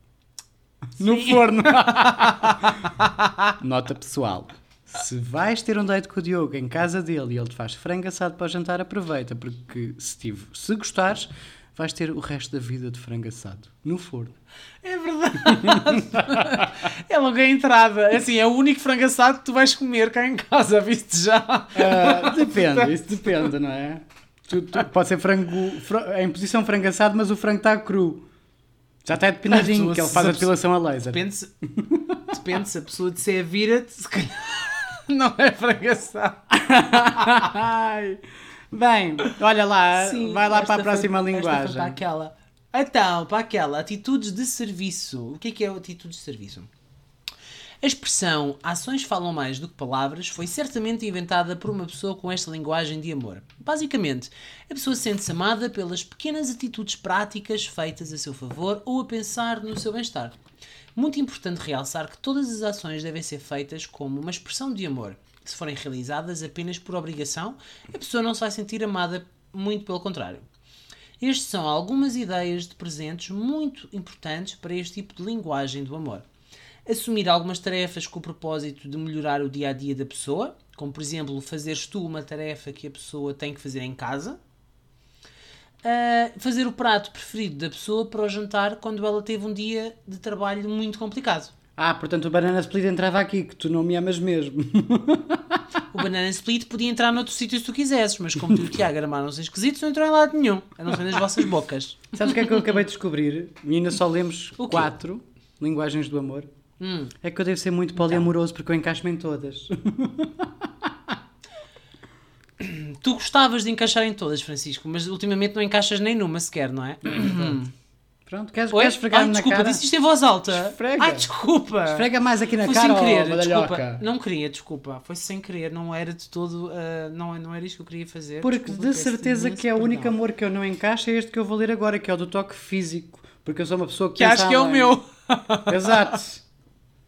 No forno. [laughs] Nota pessoal. Se vais ter um date com o Diogo em casa dele e ele te faz frango assado para o jantar, aproveita, porque se, tive, se gostares, vais ter o resto da vida de frango assado. No forno. É verdade. [laughs] é logo a entrada. Assim, é o único frango assado que tu vais comer cá em casa, viste já? Ah, depende, isso [laughs] depende, não é? Tu- tu- pode ser frango fra- em posição frango assado, mas o frango está cru. Já está depiladinho, que ele faz a depilação a laser. Depende se, depende se a pessoa disser vira-te, se calhar [laughs] não é. Ai. Bem, olha lá, Sim, vai lá para a próxima foi- linguagem. Para aquela. Então, para aquela, atitudes de serviço. O que é que é atitudes de serviço? A expressão ações falam mais do que palavras foi certamente inventada por uma pessoa com esta linguagem de amor. Basicamente, a pessoa sente-se amada pelas pequenas atitudes práticas feitas a seu favor ou a pensar no seu bem-estar. Muito importante realçar que todas as ações devem ser feitas como uma expressão de amor. Se forem realizadas apenas por obrigação, a pessoa não se vai sentir amada, muito pelo contrário. Estas são algumas ideias de presentes muito importantes para este tipo de linguagem do amor. Assumir algumas tarefas com o propósito de melhorar o dia a dia da pessoa, como por exemplo, fazeres tu uma tarefa que a pessoa tem que fazer em casa. Ah, fazer o prato preferido da pessoa para o jantar quando ela teve um dia de trabalho muito complicado. Ah, portanto o banana split entrava aqui, que tu não me amas mesmo. O Banana Split podia entrar noutro sítio se tu quisesses, mas como tu e o Tiago armaram-se esquisitos, não entrou em lado nenhum, a não ser nas vossas bocas. Sabes o que é que eu acabei de descobrir? E ainda só lemos quatro linguagens do amor. Hum. É que eu devo ser muito poliamoroso porque eu encaixo-me em todas. [coughs] Tu gostavas de encaixar em todas, Francisco, mas ultimamente não encaixas nem numa sequer, não é? Pronto, queres, Oi? queres esfregar-me na desculpa, cara? disse isto em voz alta. Esfrega. Ai, desculpa. Esfrega mais aqui na Foi cara, sem querer, desculpa. Não queria, desculpa. Foi sem querer, não era de todo. ah, não, não era isto que eu queria fazer. Porque Desculpa, de certeza que é o único amor que eu não encaixo é este que eu vou ler agora, que é o do toque físico. Porque eu sou uma pessoa que Que acho que é o meu. Exato. [laughs]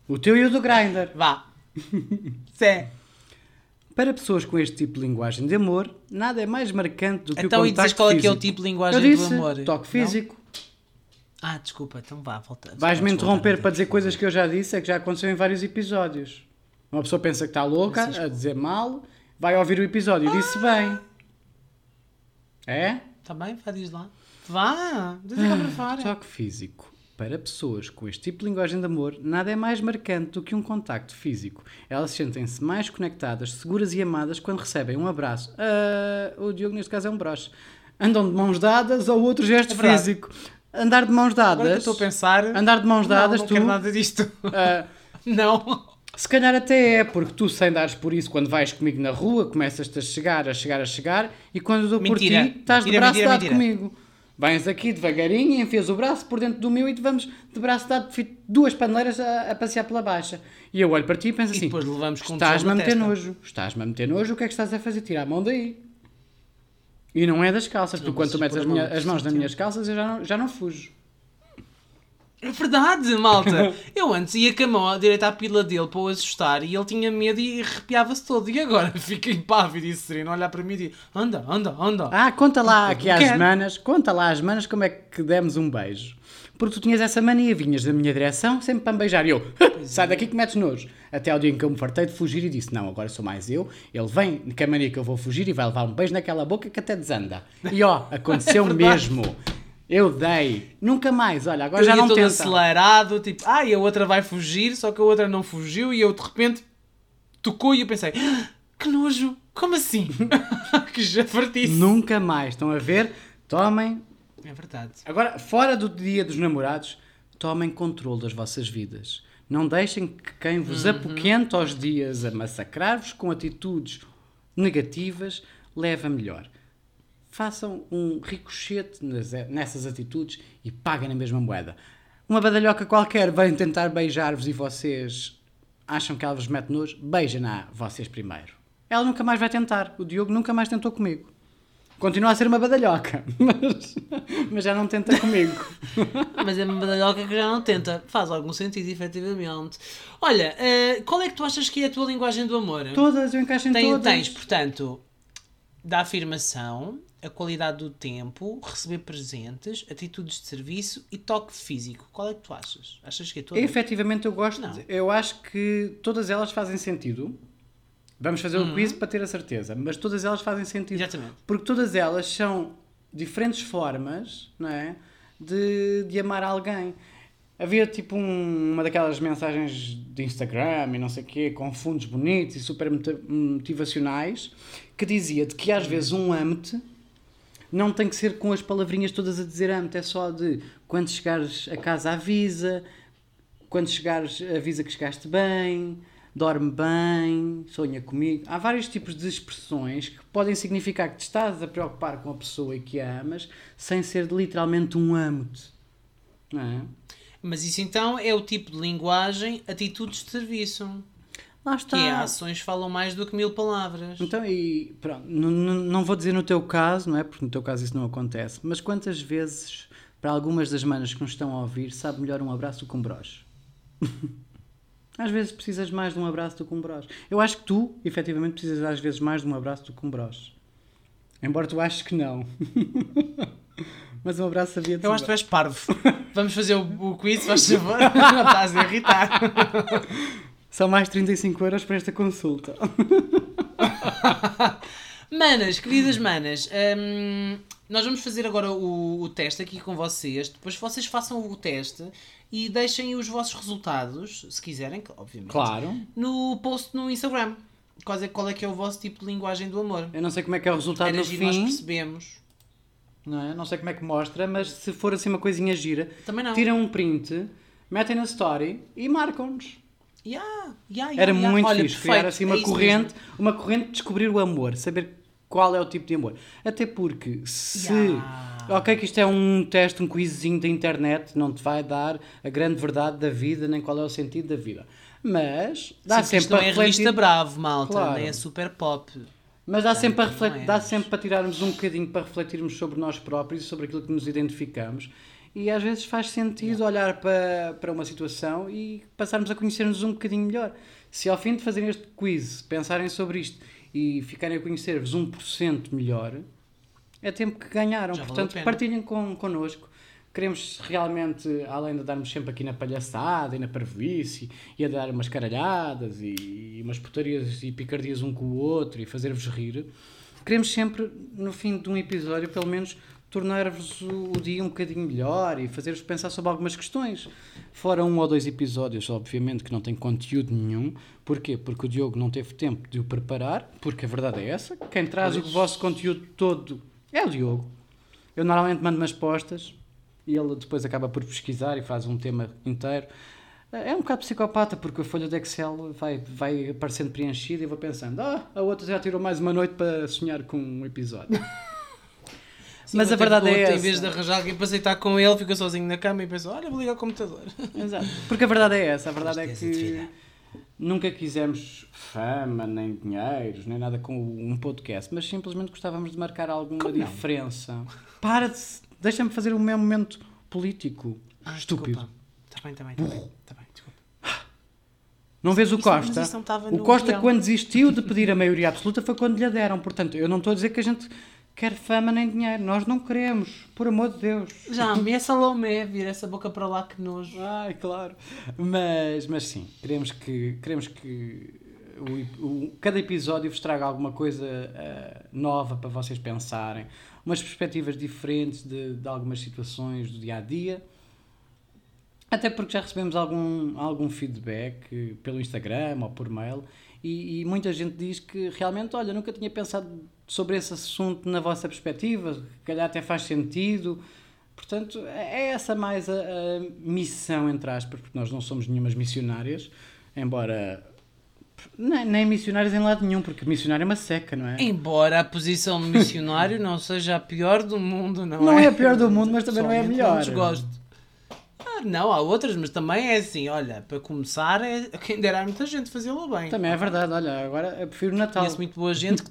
O teu e o do Grindr. Vá. [laughs] Sé. Para pessoas com este tipo de linguagem de amor, nada é mais marcante do que Então, o e contacto dizes qual é que é o físico. tipo de Eu linguagem disse, do amor? toque Não? físico. Ah, desculpa, então vá, volta. Vais-me interromper para dizer coisas que eu já disse, é que já aconteceu em vários episódios. Uma pessoa pensa que está louca, a dizer mal, vai ouvir o episódio e disse bem. É? Tá bem? Vá, diz lá. Vá, diz cá para fora. Toque físico. Para pessoas com este tipo de linguagem de amor, nada é mais marcante do que um contacto físico. Elas sentem-se mais conectadas, seguras e amadas quando recebem um abraço. Ah, o Diogo, neste caso, é um broche. Andam de mãos dadas ou outro gesto É físico. Andar de mãos dadas. estou a pensar. Andar de mãos dadas, não, não tu. quero nada disto. ah, [laughs] não. se calhar até é, porque tu, sem dares por isso, quando vais comigo na rua, começas-te a chegar, a chegar, a chegar, e quando eu dou por Mentira. ti, estás de Mentira, braço mentira, dado mentira. comigo. Vens aqui devagarinho, enfias o braço por dentro do meu e te vamos de braço dado, duas paneleiras a, a passear pela baixa. E eu olho para ti e penso E assim: depois levamos com estás-me a meter testa." nojo, estás-me a meter nojo, o que é que estás a fazer? Tira a mão daí. E não é das calças, porque quando tu metes as, minha- as mãos nas minhas calças eu já não, já não fujo. É verdade, malta. [laughs] Eu antes ia com a mão direito à pila dele para o assustar e ele tinha medo e arrepiava-se todo. E agora [laughs] fica impávido e sereno, a olhar para mim e diz: anda, anda, anda. Ah, conta lá [laughs] aqui às manas, conta lá às manas como é que demos um beijo. Porque tu tinhas essa mania, vinhas da minha direção sempre para me beijar. E eu, sai daqui que metes nojo. Até ao dia em que eu me fartei de fugir e disse: Não, agora sou mais eu. Ele vem com a mania que eu vou fugir e vai levar um beijo naquela boca que até desanda. E ó, aconteceu mesmo. Eu dei. Nunca mais, olha, agora eu já não todo tenta. acelerado, tipo, ah, e a outra vai fugir, só que a outra não fugiu e eu de repente tocou e eu pensei: "Ah, que nojo, como assim? [laughs] que jafartice. Nunca mais. Estão a ver? Tomem É verdade. Agora, fora do dia dos namorados, tomem controle das vossas vidas. Não deixem que quem vos Uhum. apoquente aos dias a massacrar-vos com atitudes negativas leve a melhor. Façam um ricochete nessas atitudes e paguem na mesma moeda. Uma badalhoca qualquer vem tentar beijar-vos e vocês acham que ela vos mete nojo, beijem-na vocês primeiro. Ela nunca mais vai tentar. O Diogo nunca mais tentou comigo. Continua a ser uma badalhoca, [laughs] mas, mas já não tenta comigo. Mas é uma badalhoca que já não tenta. Faz algum sentido, efetivamente. Olha, eh, qual é que tu achas que é a tua linguagem do amor? Todas, eu encaixo em Tem- todas. Tens, portanto, da afirmação, a qualidade do tempo, receber presentes, atitudes de serviço e toque físico. Qual é que tu achas? Achas que é toda? Efetivamente eu gosto, Não. eu acho que todas elas fazem sentido. Vamos fazer o quiz para ter a certeza, mas todas elas fazem sentido. Exatamente. Porque todas elas são diferentes formas, não é? De, de amar alguém. Havia tipo um- uma daquelas mensagens de Instagram e não sei o quê, com fundos bonitos e super moti- motivacionais, que dizia de que às vezes um ame-te não tem que ser com as palavrinhas todas a dizer amo-te, é só de quando chegares a casa avisa, quando chegares avisa que chegaste bem, dorme bem, sonha comigo. Há vários tipos de expressões que podem significar que te estás a preocupar com a pessoa e que a amas, sem ser literalmente um amo-te. É? Mas isso então é o tipo de linguagem, atitudes de serviço. Lá Que está. é, ações falam mais do que mil palavras. Então, e pronto, não vou dizer no teu caso, não é? Porque no teu caso isso não acontece, mas quantas vezes, para algumas das manas que nos estão a ouvir, sabe melhor um abraço do que um broche? [laughs] às vezes precisas mais de um abraço do que um broche. Eu acho que tu, efetivamente, precisas às vezes mais de um abraço do que um broche. Embora tu aches que não. [laughs] mas um abraço sabia Eu acho que tu és parvo. [laughs] Vamos fazer o, o quiz, faz favor. Não estás a irritar. São mais 35 euros para esta consulta. [laughs] Manas, queridas manas, hum, nós vamos fazer agora o, o teste aqui com vocês. Depois vocês façam o teste e deixem os vossos resultados, se quiserem, obviamente, Claro. no post no Instagram. qual é, qual é que é o vosso tipo de linguagem do amor. Eu não sei como é que é o resultado Era no giro nós fim. percebemos. Não, é? não sei como é que mostra, mas se for assim uma coisinha gira, Também não. tiram um print, metem na story e marcam-nos. Yeah, yeah, yeah, Era muito Olha, fixe, perfeito, criar assim uma é corrente, mesmo. uma corrente de descobrir o amor, saber qual é o tipo de amor. Até porque se. Ok, que isto é um teste, um quizzinho da internet, não te vai dar a grande verdade da vida, nem qual é o sentido da vida. Mas dá Sim, sempre não é revista bravo, malta, Claro. nem é super pop. Mas dá sempre, para não refletir, é, dá sempre para tirarmos um bocadinho para refletirmos sobre nós próprios e sobre aquilo que nos identificamos. E às vezes faz sentido olhar para, para uma situação e passarmos a conhecer-nos um bocadinho melhor. Se ao fim de fazerem este quiz pensarem sobre isto e ficarem a conhecer-vos 1% melhor, é tempo que ganharam. Já Portanto, partilhem com, connosco. Queremos realmente, além de darmos sempre aqui na palhaçada e na parvoíce e a dar umas caralhadas e umas putarias e picardias um com o outro e fazer-vos rir, queremos sempre, no fim de um episódio, pelo menos, tornar-vos o, o dia um bocadinho melhor e fazer-vos pensar sobre algumas questões. Fora um ou dois episódios, obviamente, que não tem conteúdo nenhum. Porquê? Porque o Diogo não teve tempo de o preparar, porque a verdade é essa. Quem traz o vosso conteúdo todo é o Diogo. Eu normalmente mando umas postas e ele depois acaba por pesquisar e faz um tema inteiro. É um bocado psicopata porque a folha de Excel vai, vai aparecendo preenchida e vou pensando, ah, a outra já tirou mais uma noite para sonhar com um episódio. [laughs] Sim, Mas a verdade é essa. Em vez de arranjar alguém para aceitar com ele, fica sozinho na cama e pensa: olha, vou ligar o computador. [laughs] Exato. Porque a verdade é essa, a verdade é Tristeza de que nunca quisemos fama, nem dinheiros, nem nada com um podcast, mas simplesmente gostávamos de marcar alguma Como não? diferença. Para de. Deixa-me fazer o meu momento político. Estúpido. Está bem, está bem, está bem. Tá bem, desculpa. Não vês o Isso- Costa? não O Costa, guião. quando desistiu de pedir a maioria absoluta, foi quando lhe deram. Portanto, eu não estou a dizer que a gente quer fama nem dinheiro. Nós não queremos, por amor de Deus. Já, me essa Lomé, vira essa boca para lá que nojo. Ai, claro. Mas, mas sim, queremos que, queremos que o, o- cada episódio vos traga alguma coisa eh, nova para vocês pensarem, umas perspectivas diferentes de, de algumas situações do dia a dia. Até porque já recebemos algum, algum feedback pelo Instagram ou por mail e, e muita gente diz que realmente, olha, nunca tinha pensado sobre esse assunto na vossa perspectiva, se calhar até faz sentido. Portanto, é essa mais a, a missão, entre aspas, porque nós não somos nenhumas missionárias, embora nem, nem missionárias em lado nenhum, porque missionário é uma seca, não é? Embora a posição de missionário não seja a pior do mundo, não, Não é? é a pior do mundo, mas também não é a melhor. Não desgosto. Ah, não, há outras, mas também é assim, olha, para começar, é, quem dera muita gente fazê-lo bem. Também é verdade, olha, agora eu prefiro o Natal. Conheço muito boa gente que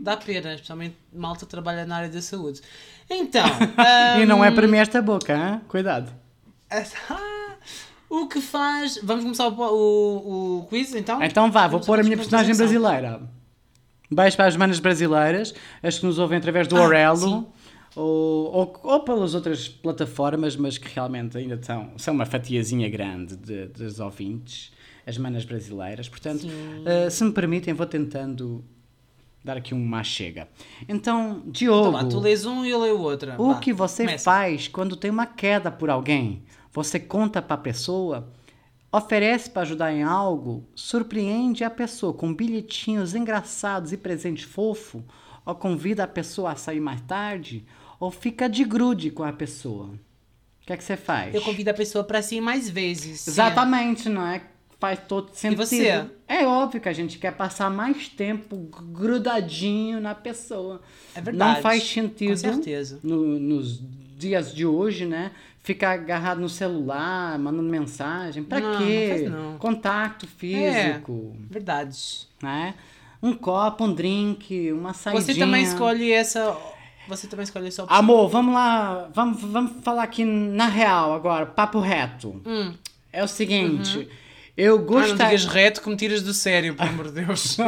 dá pena, especialmente malta trabalha na área da saúde. Então. [laughs] E não é hum, para mim esta boca, hein? cuidado. [laughs] O que faz. Vamos começar o, o, o quiz então? Então vá, vou pôr a minha personagem brasileira. Beijo para as manas brasileiras, as que nos ouvem através do Ah, Orelo ou, ou, ou pelas outras plataformas, mas que realmente ainda são, são uma fatiazinha grande de, dos ouvintes, as manas brasileiras. Portanto, eh, se me permitem, vou tentando dar aqui uma chega. Então, Diogo. Então vá, tu lês um e eu leio outra. O Vá, que você começa. faz quando tem uma queda por alguém? Você conta para a pessoa? Oferece para ajudar em algo? Surpreende a pessoa com bilhetinhos engraçados e presente fofo? Ou convida a pessoa a sair mais tarde? Ou fica de grude com a pessoa? O que é que você faz? Eu convido a pessoa para si mais vezes. Exatamente, não é? Faz todo sentido. você? É óbvio que a gente quer passar mais tempo grudadinho na pessoa. É verdade. Não faz sentido. Com certeza. no- nos dias de hoje, né? Ficar agarrado no celular, mandando mensagem. Pra Não, não quê? faz não. Contato físico, Verdades. né? Um copo, um drink, uma saidinha. Você também escolhe essa. Você também escolhe essa opção. Amor, vamos lá. Vamos, vamos falar aqui na real agora, papo reto. Hum. É o seguinte. Eu Ah, não digas reto que me tiras do sério, pelo amor de Deus. [laughs]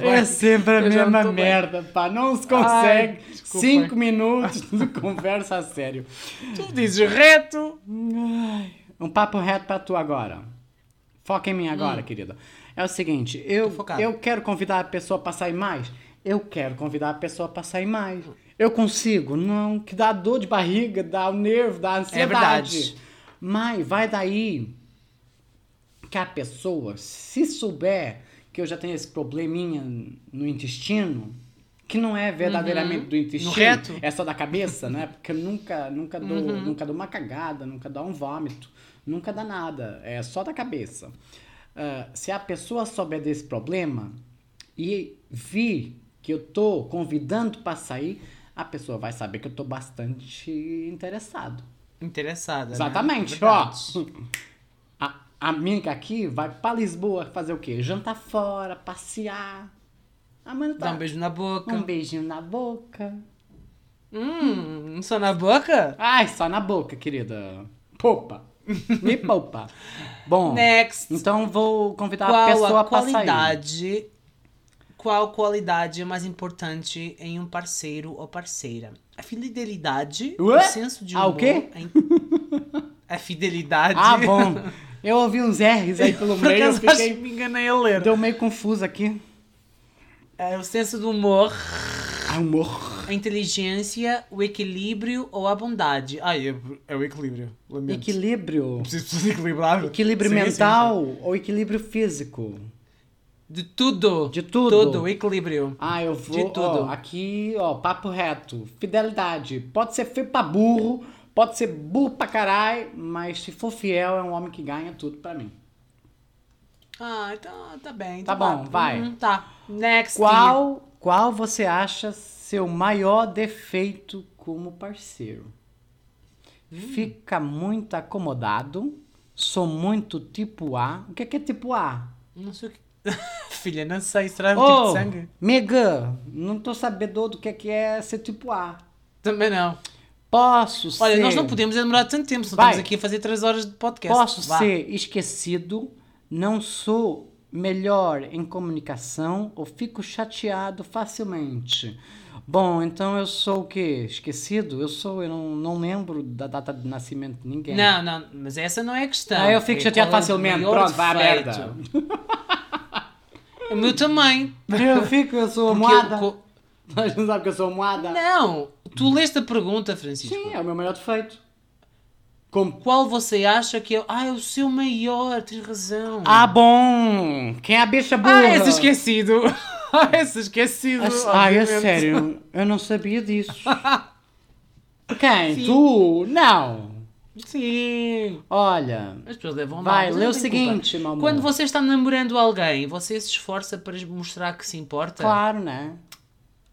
É sempre a Eu mesma tô bem. merda, pá. Não se consegue. Ai, desculpa. Cinco minutos de [laughs] conversa a sério. Tu dizes reto. Um papo reto pra tu agora. Foca em mim agora, querida. É o seguinte, eu, Hum. Eu quero convidar a pessoa pra sair mais. Eu quero convidar a pessoa pra sair mais. Eu consigo? Não, que dá dor de barriga, dá o nervo, dá ansiedade. É verdade. Mas vai daí Porque a pessoa, se souber que eu já tenho esse probleminha no intestino, que não é verdadeiramente do intestino, Uhum. reto. é só da cabeça, né? Porque eu nunca, nunca, dou, Uhum. nunca dou uma cagada, nunca dou um vômito, nunca dá nada, é só da cabeça. Ah, se a pessoa souber desse problema e vir que eu tô convidando para sair, a pessoa vai saber que eu tô bastante interessado. Interessada. né? Exatamente, ó. Verdade. A a amiga aqui vai pra Lisboa fazer o quê? Jantar fora, passear. A mano tá. Dá um beijo na boca. Um beijinho na boca. Hum, só na boca? Ai, só na boca, querida. Poupa. Me poupa. [laughs] Bom, Next. então vou convidar a Qual pessoa a pra sair. qualidade? Qual qualidade é mais importante em um parceiro ou parceira? A fidelidade, Ué? o senso de Ah, o humor. quê? A, in- [laughs] a fidelidade. Ah, bom. Eu ouvi uns R's aí pelo [laughs] meio, eu fiquei... me enganei a ler. Deu meio confuso aqui. É, o senso do humor, Ah, humor. a inteligência, o equilíbrio ou a bondade. Ai, é, é o equilíbrio. Lamento. Equilíbrio. Preciso ser equilibrado. Equilíbrio Sim, sim, mental ou equilíbrio físico? De tudo. De tudo. Tudo, equilíbrio. Ah, eu vou. De tudo. Ó, aqui, ó, papo reto. Fidelidade. Pode ser feio pra burro, pode ser burro pra caralho, mas se for fiel, é um homem que ganha tudo pra mim. Ah, então tá bem. Tá então bom, vai. Hum, tá. Next. Qual, qual você acha seu maior defeito como parceiro? Fica muito acomodado, sou muito tipo A. O que é, que é tipo A? Não sei o que. [laughs] Filha, não sei. Será um Ô, tipo de sangue? Mega, não tô sabedor do que é, que é ser tipo A. Também não. Posso Olha, ser... nós não podemos demorar tanto tempo, senão Vai. estamos aqui a fazer 3 horas de podcast. Posso Vá. ser esquecido, não sou melhor em comunicação ou fico chateado facilmente. Bom, então eu sou o quê? Esquecido? Eu sou, eu não, não lembro da data de nascimento de ninguém. Não, não, mas essa não é a questão. Ah, eu fico É chateado é facilmente. Pronto, vai a merda. [laughs] O meu também. Eu fico, eu sou Porque moada. eu Mas não sabe que eu sou moada? Não, tu leste a pergunta, Francisco. Sim, é o meu maior defeito. Como? Qual você acha que é. Ah, é o seu maior, tens razão. Ah, bom! Quem é a bicha burra? [laughs] Ah, esse esquecido. Ah, esse esquecido. Ah, é sério, eu não sabia disso. [laughs] Quem? Sim. Tu? Não. Sim. Olha, As pessoas levam Vai, lê o seguinte, meu. Quando você está namorando alguém, você se esforça para mostrar que se importa? claro, né?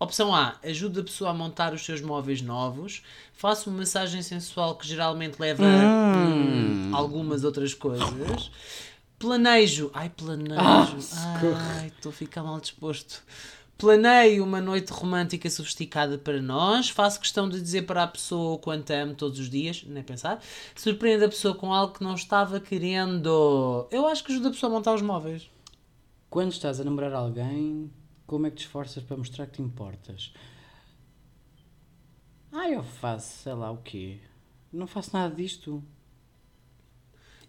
Opção A. Ajuda a pessoa a montar os seus móveis novos. Faça uma massagem sensual que geralmente leva Hum. hum, algumas outras coisas. Planejo. Ai, planejo. Ah. Ai, estou a ficar mal disposto. Planeio uma noite romântica sofisticada para nós. Faço questão de dizer para a pessoa o quanto amo todos os dias, nem pensar. Surpreende a pessoa com algo que não estava querendo. Eu acho que ajuda a pessoa a montar os móveis. Quando estás a namorar alguém, como é que te esforças para mostrar que te importas? Ah, eu faço, sei lá o quê. Não faço nada disto.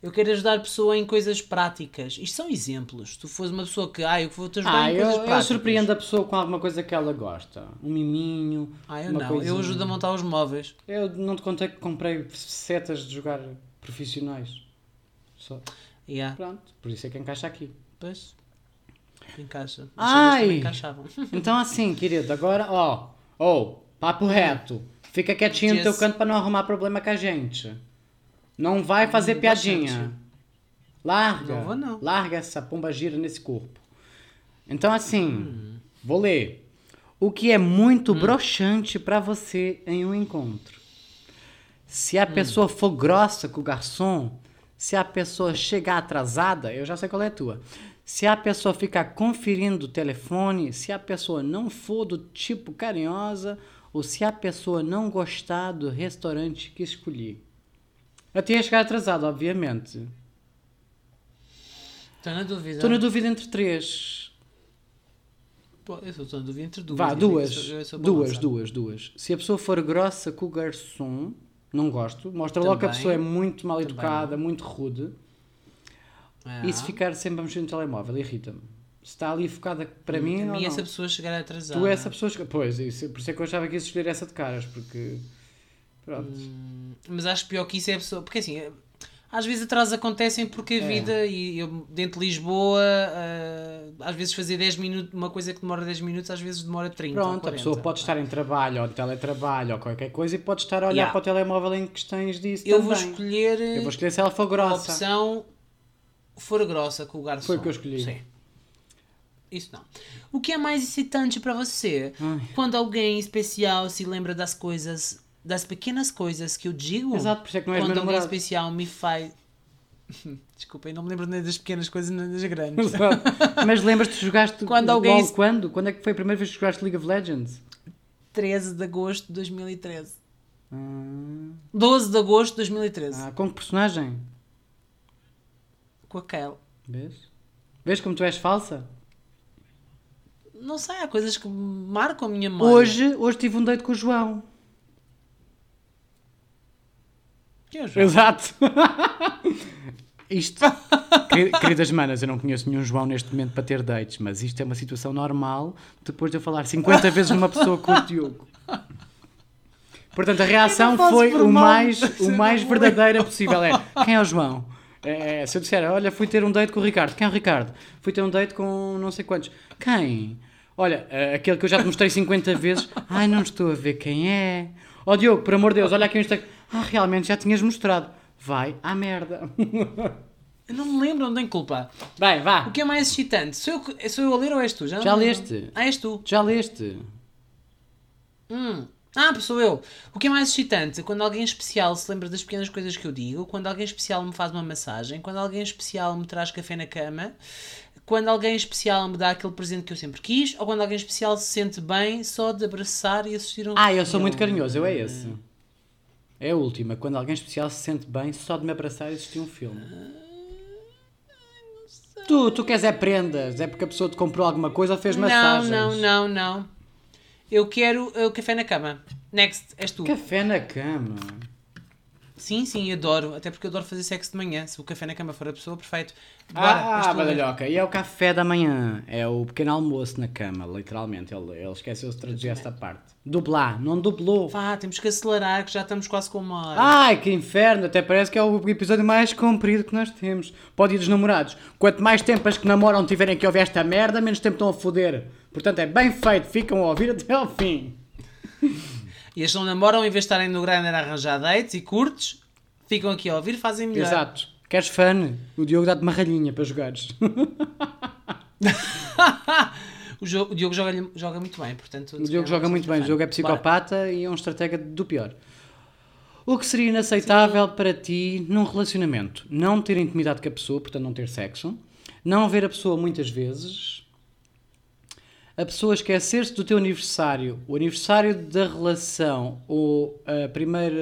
Eu quero ajudar a pessoa em coisas práticas. Isto são exemplos. Se tu fores uma pessoa que, ah, eu vou-te ajudar Ah, em eu, coisas eu práticas. surpreendo a pessoa com alguma coisa que ela gosta. Um miminho. Ah, eu não. coisinha. Eu ajudo a montar os móveis. Eu não te contei que comprei setas de jogar profissionais. Só. Yeah. Pronto, por isso é que encaixa aqui. Pois. Encaixa. As Ai! encaixavam. [laughs] Então assim, querido, agora, ó, ó, papo reto. Fica quietinho no Yes. teu canto pra não arrumar problema com a gente. Não vai fazer Hum, piadinha. bastante. Larga. Não vou, não. Larga essa pomba gira nesse corpo. Então assim, vou ler. O que é muito broxante pra você em um encontro. Se a pessoa for grossa com o garçom, se a pessoa chegar atrasada, eu já sei qual é a tua. Se a pessoa ficar conferindo o telefone, se a pessoa não for do tipo carinhosa, ou se a pessoa não gostar do restaurante que escolhi. Eu tinha chegado atrasado, obviamente. Estou na dúvida. Estou na dúvida entre três. Pô, eu estou na dúvida entre duas. Vá, duas. Duas, duas, duas. Se a pessoa for grossa com o garçom, não gosto. Mostra logo que a Também. pessoa é muito mal Também educada, muito rude. Ah. E se ficar sempre a mexer no telemóvel, irrita-me. Se está ali focada para mim, ou mim não? essa pessoa chegar atrasada. Tu és essa pessoa... Pois, isso, por isso é que eu achava que ia escolher essa de caras, porque... Pronto. Hum, Mas acho pior que isso é a pessoa. Porque assim, Às vezes atrasos acontecem porque a É. vida, e eu dentro de Lisboa, ah, às vezes fazer 10 minutos, uma coisa que demora 10 minutos, às vezes demora 30 ou Pronto, a 40. pessoa pode estar em trabalho ou teletrabalho ou qualquer coisa e pode estar a olhar Yeah. para o telemóvel em questões disso Eu também. vou escolher Eu vou escolher se ela for a grossa. opção for grossa com o garçom. Foi o que eu escolhi. Sim. Isso não. O que é mais excitante para você? Ai. Quando alguém especial se lembra das coisas, das pequenas coisas que eu digo? Exato, por isso é que não és Quando meu alguém namorado. especial me faz. [laughs] Desculpem, não me lembro nem das pequenas coisas nem das grandes. Mas lembras-te que jogaste [laughs] Quando LOL alguém- quando? Quando é que foi a primeira vez que jogaste League of Legends? 13 de agosto de 2013. Ah, 12 de agosto de 2013. ah, com que personagem? Com a Kel. Vês? Vês como tu és falsa? Não sei, há coisas que marcam a minha memória. Hoje, hoje tive um date com o João. Que é, João? Exato. [laughs] Isto, queri- queridas manas, eu não conheço nenhum João neste momento para ter dates, mas isto é uma situação normal depois de eu falar 50 [laughs] vezes numa pessoa com o Diogo. Portanto, a reação foi o mais, o mais verdadeira possível. É, quem é o João? É, se eu disser, olha, fui ter um date com o Ricardo. Quem é o Ricardo? Fui ter um date com não sei quantos. Quem? Olha, eh, aquele que eu já te mostrei 50 vezes. Ai, não estou a ver quem é. Ó Diogo, por amor de Deus, olha aqui o Instagram. Ah, realmente já tinhas mostrado. Vai à merda. Eu não me lembro, não tenho culpa. Bem, O vá. que é mais excitante? Sou eu, sou eu a ler ou és tu? Já, Já leste? Ah, és tu. Já leste? Hum. Ah, sou eu. O que é mais excitante? Quando alguém especial se lembra das pequenas coisas que eu digo, quando alguém especial me faz uma massagem, quando alguém especial me traz café na cama, quando alguém especial me dá aquele presente que eu sempre quis, ou quando alguém especial se sente bem só de abraçar e assistir a um Ah, eu sou muito carinhoso, eu é esse. É a última, quando alguém especial se sente bem só de me abraçar e assistir um filme. Tu, tu queres é prendas, é porque a pessoa te comprou alguma coisa ou fez Não, massagens. não, não, não. Eu quero uh, café na cama. Next, és tu. Café na cama. Sim, sim, adoro. Até porque eu adoro fazer sexo de manhã. Se o café na cama for a pessoa, perfeito. Bora, Ah, badalhoca. E é o café da manhã. É o pequeno almoço na cama, literalmente. Ele, ele esqueceu-se de traduzir esta parte. Dublar, não dublou. Vá, temos que acelerar que já estamos quase com uma hora. Ai, que inferno! Até parece que é o episódio mais comprido que nós temos. Pode ir dos namorados. Quanto mais tempo as que namoram tiverem que ouvir esta merda, menos tempo estão a foder. Portanto, é bem feito. Ficam a ouvir até ao fim. [laughs] E as que não namoram, em vez de estarem no Grindr a arranjar dates e curtos, ficam aqui a ouvir, fazem melhor. Exato. Queres fã? O Diogo dá-te uma ralhinha para jogares. [laughs] o, o Diogo joga, joga muito bem, portanto... O Diogo joga muito bem. O Diogo é psicopata e é um estratega do pior. O que seria inaceitável para ti num relacionamento? Não ter intimidade com a pessoa, portanto não ter sexo. Não ver a pessoa muitas vezes. A pessoa esquecer-se do teu aniversário, o aniversário da relação ou a primeira,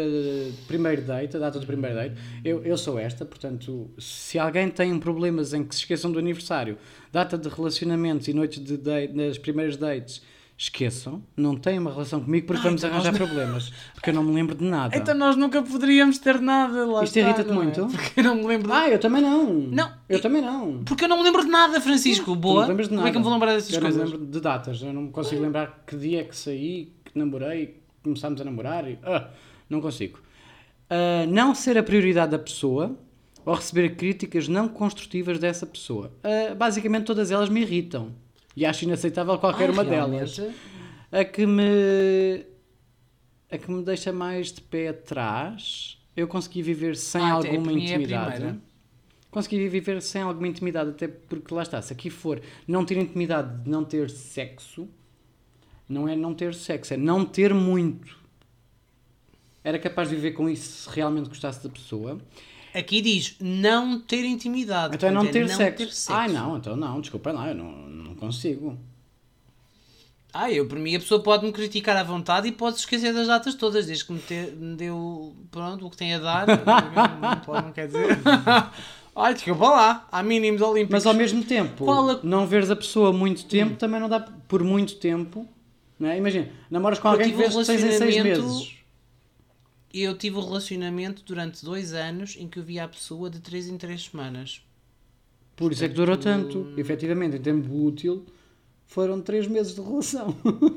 primeiro date, a data do primeiro date. Eu, eu sou esta, portanto, se alguém tem problemas em que se esqueçam do aniversário, data de relacionamentos e noites de date, nas primeiras dates, esqueçam, não têm uma relação comigo porque Ai, vamos então arranjar nós problemas. Porque eu não me lembro de nada. Então nós nunca poderíamos ter nada lá Isto irrita-te não é? muito? Porque eu não me lembro... de- Ah, eu também não. Não, Eu e- também não. Porque eu não me lembro de nada, Francisco. Boa. não lembras de Como é que eu me vou lembrar dessas eu coisas? não me lembro de datas. Eu não me consigo lembrar que dia é que saí, que namorei, que começámos a namorar. E, ah, não consigo. Ah, não ser a prioridade da pessoa ou receber críticas não construtivas dessa pessoa. Ah, basicamente todas elas me irritam. E acho inaceitável qualquer Ah, uma realmente? delas. A que me... A que me deixa mais de pé atrás... Eu consegui viver sem Ah, alguma é intimidade. Consegui viver sem alguma intimidade, até porque lá está, se aqui for não ter intimidade de não ter sexo, não é não ter sexo, é não ter muito. Era capaz de viver com isso se realmente gostasse da pessoa. Aqui diz não ter intimidade. Então é não portanto, ter, sexo. Ai não, então não, desculpa lá, eu não, não consigo. Ah, eu, por mim, a pessoa pode me criticar à vontade e pode esquecer das datas todas, desde que me, te- me deu pronto, o que tem a dar. [laughs] não, pode, não quer dizer. [laughs] Ai, desculpa lá, há mínimos olímpicos. Mas ao mesmo tempo, a- não veres a pessoa muito tempo também não dá por muito tempo. Não é? Imagina, namoras com Eu alguém que um vês seis em seis meses. Eu tive um relacionamento durante dois anos em que eu via a pessoa de três em três semanas. Por isso é que durou tanto. Efetivamente, em tempo útil, foram três meses de relação.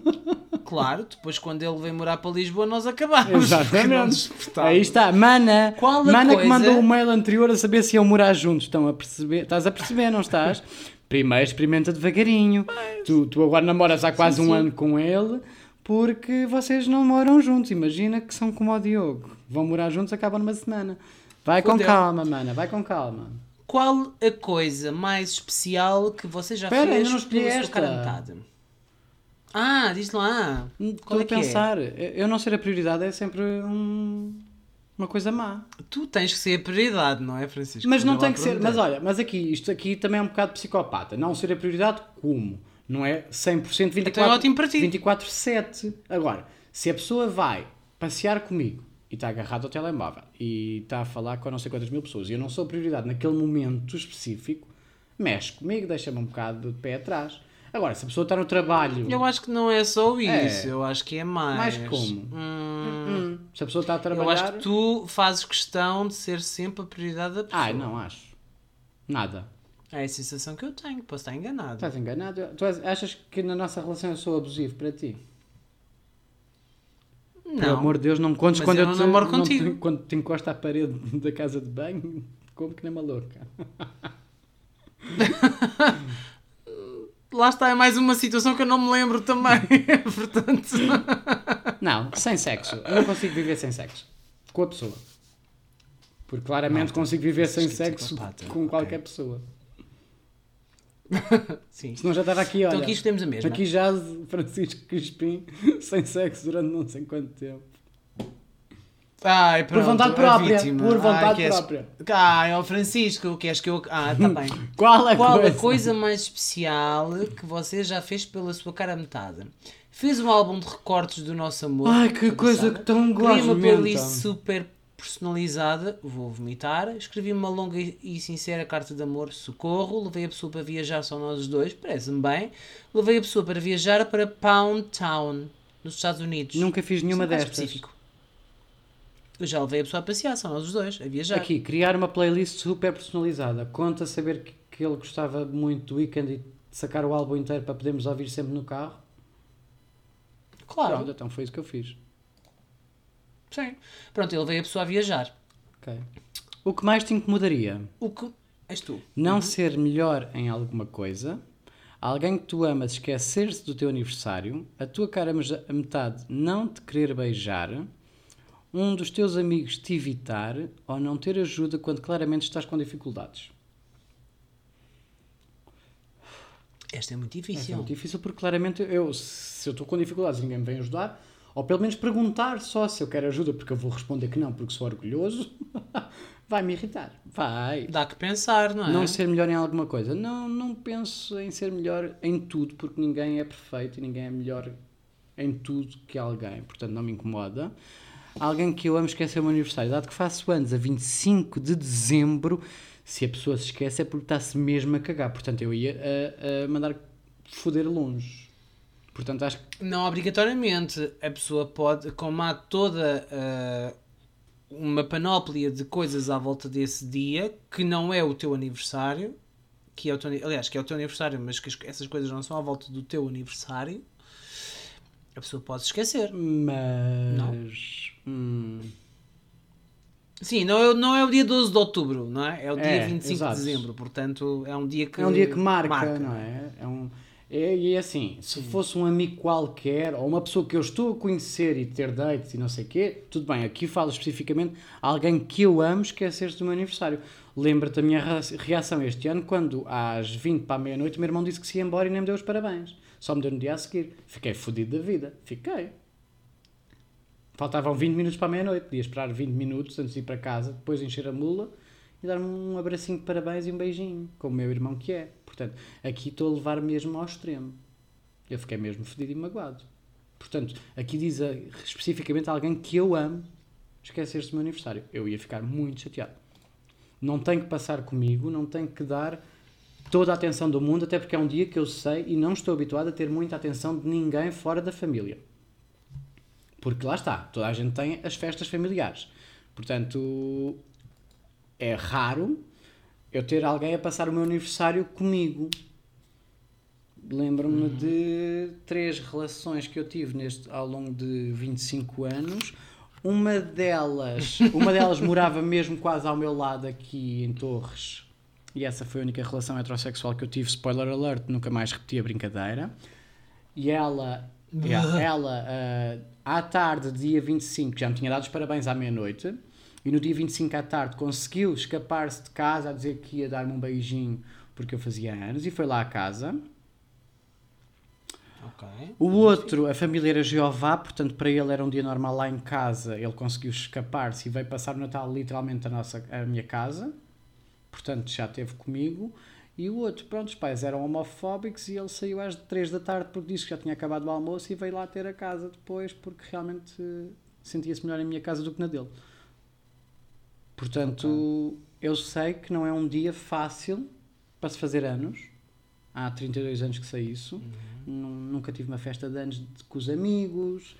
[laughs] claro, depois quando ele vem morar para Lisboa nós nos Exatamente. Aí está, Mana. Qual a Mana que coisa- mandou o mail anterior a saber se iam morar juntos. Estão a perceber? Estás a perceber, não estás? [laughs] Primeiro experimenta devagarinho. Tu, tu agora namoras há quase Sim, um sim. ano com ele porque vocês não moram juntos. Imagina que são como o Diogo. Vão morar juntos, acabam numa semana. Vai com Fudeu. calma, mana, vai com calma. Qual a coisa mais especial que você já Espera, ainda fez não pela sua? Ah, diz lá. Estou Qual é a que pensar. Eu não ser a prioridade é sempre um- uma coisa má. é? Tu tens que ser a prioridade, não é, Francisco? Mas não lá tem que ser. Mas é. olha, mas aqui, isto aqui também é um bocado psicopata. Não ser a prioridade, como? Não é 100% 24, Então é ótimo para ti. 24-7. Agora, se a pessoa vai passear comigo e está agarrado ao telemóvel e está a falar com não sei quantas mil pessoas e eu não sou a prioridade naquele momento específico, mexe comigo, deixa-me um bocado de pé atrás. Agora, se a pessoa está no trabalho. Eu acho que não é só isso, É. eu acho que é mais. Mais como? Hum, Hum, se a pessoa está a eu trabalhar. acho que tu fazes questão de ser sempre a prioridade da pessoa. Ai, não acho. Nada. É a sensação que eu tenho, posso estar enganado. Estás enganado? Tu achas que na nossa relação eu sou abusivo para ti? Não. amor de Deus, não contes Mas quando eu eu, não te, namoro não te- contigo. quando te encosta à parede [laughs] da casa de banho, como que nem uma louca. [laughs] Lá está, é mais uma situação que eu não me lembro também. [laughs] Portanto. Não, sem sexo. Eu não consigo viver sem sexo. Com a pessoa. Porque claramente Não, consigo viver sem sexo com qualquer pessoa. [laughs] Sim. Senão já estava aqui, olha. Então aqui escolhemos a mesma. Aqui já Francisco Crispim [laughs] sem sexo durante não sei quanto tempo. Ai, Por pronto, vontade a própria. vítima. Por Ai, vontade queres- própria. Ai, ó Francisco, queres que eu. Ah, tá bem. [laughs] Qual a Qual coisa? a coisa mais especial que você já fez pela sua cara metade? Fez um álbum de recortes do nosso amor. Ai, que coisa que tão Criei uma playlist super personalizada, vou vomitar. Escrevi uma longa e sincera carta de amor, socorro. Levei a pessoa para viajar, só nós os dois, parece-me bem. Levei a pessoa para viajar para Pound Town, nos Estados Unidos. Nunca fiz nenhuma é destas. específico. Eu já levei a pessoa a passear, são nós os dois, a viajar. Aqui, criar uma playlist super personalizada. Conta saber que, que ele gostava muito do Weekend e de sacar o álbum inteiro para podermos ouvir sempre no carro. Claro, Pronto, então foi isso que eu fiz. Sim. Pronto, ele veio a pessoa a viajar. Ok. O que mais te incomodaria? O que. És tu. Não ser melhor em alguma coisa, alguém que tu amas esquecer-se do teu aniversário, a tua cara a metade não te querer beijar, um dos teus amigos te evitar ou não ter ajuda quando claramente estás com dificuldades. Esta é muito É difícil. muito difícil porque claramente eu, se eu estou com dificuldades e ninguém me vem ajudar, ou pelo menos perguntar só se eu quero ajuda, porque eu vou responder que não, porque sou orgulhoso, [laughs] vai me irritar. Vai. Dá que pensar, não é? Não ser melhor em alguma coisa. Não, não penso em ser melhor em tudo, porque ninguém é perfeito e ninguém é melhor em tudo que alguém. Portanto, não me incomoda. Alguém que eu amo esquecer o meu aniversário. Dado que faço anos a 25 de dezembro, se a pessoa se esquece é porque está-se mesmo a cagar. Portanto, eu ia a, a mandar foder longe. Portanto, acho que Não obrigatoriamente. A pessoa pode, como há toda ah, uma panóplia de coisas à volta desse dia, que não é o teu aniversário, que é o teu, aliás, que é o teu aniversário, mas que as- essas coisas não são à volta do teu aniversário, a pessoa pode se esquecer. Mas. Hum, Sim, não é, não é o dia 12 de outubro, não é? É o dia É, 25 exato. de dezembro, portanto é um dia que. é um dia que marca, não é? É um. É, e é assim, se fosse um amigo qualquer, ou uma pessoa que eu estou a conhecer e ter dates e não sei o quê, tudo bem, aqui falo especificamente alguém que eu amo esquecer-se do meu aniversário. Lembra-te da minha reação este ano, quando às 20 para a meia-noite o meu irmão disse que se ia embora e nem me deu os parabéns. Só me deu no dia a seguir. Fiquei fodido da vida. Fiquei. Faltavam 20 minutos para a meia-noite. Podia esperar 20 minutos antes de ir para casa, depois encher a mula e dar-me um abracinho de parabéns e um beijinho, como o meu irmão que é. Portanto, aqui estou a levar mesmo ao extremo. Eu fiquei mesmo fedido e magoado. Portanto, aqui diz a- especificamente alguém que eu amo esquecer-se do meu aniversário. Eu ia ficar muito chateado. Não tem que passar comigo, não tem que dar toda a atenção do mundo, até porque é um dia que eu sei e não estou habituado a ter muita atenção de ninguém fora da família. Porque lá está, toda a gente tem as festas familiares. Portanto, é raro eu ter alguém a passar o meu aniversário comigo. Lembro-me de três relações que eu tive neste, ao longo de 25 anos. Uma delas, [laughs] uma delas morava mesmo quase ao meu lado aqui em Torres. E essa foi a única relação heterossexual que eu tive. Spoiler alert, nunca mais repeti a brincadeira. E ela, yeah, ela ah, à tarde, dia 25, já me tinha dado os parabéns à meia-noite. E no dia 25 à tarde conseguiu escapar-se de casa a dizer que ia dar-me um beijinho porque eu fazia anos. E foi lá à casa. Ok. O outro, a família era Jeová, portanto para ele era um dia normal lá em casa. Ele conseguiu escapar-se e veio passar o Natal literalmente a, nossa, a minha casa. Portanto já esteve comigo. E o outro, pronto, os pais eram homofóbicos e ele saiu às 3 da tarde porque disse que já tinha acabado o almoço e veio lá ter a casa depois porque realmente sentia-se melhor em minha casa do que na dele. Portanto, eu sei que não é um dia fácil para se fazer anos. Há 32 anos que sei isso. Nu- Nunca tive uma festa de anos com os amigos.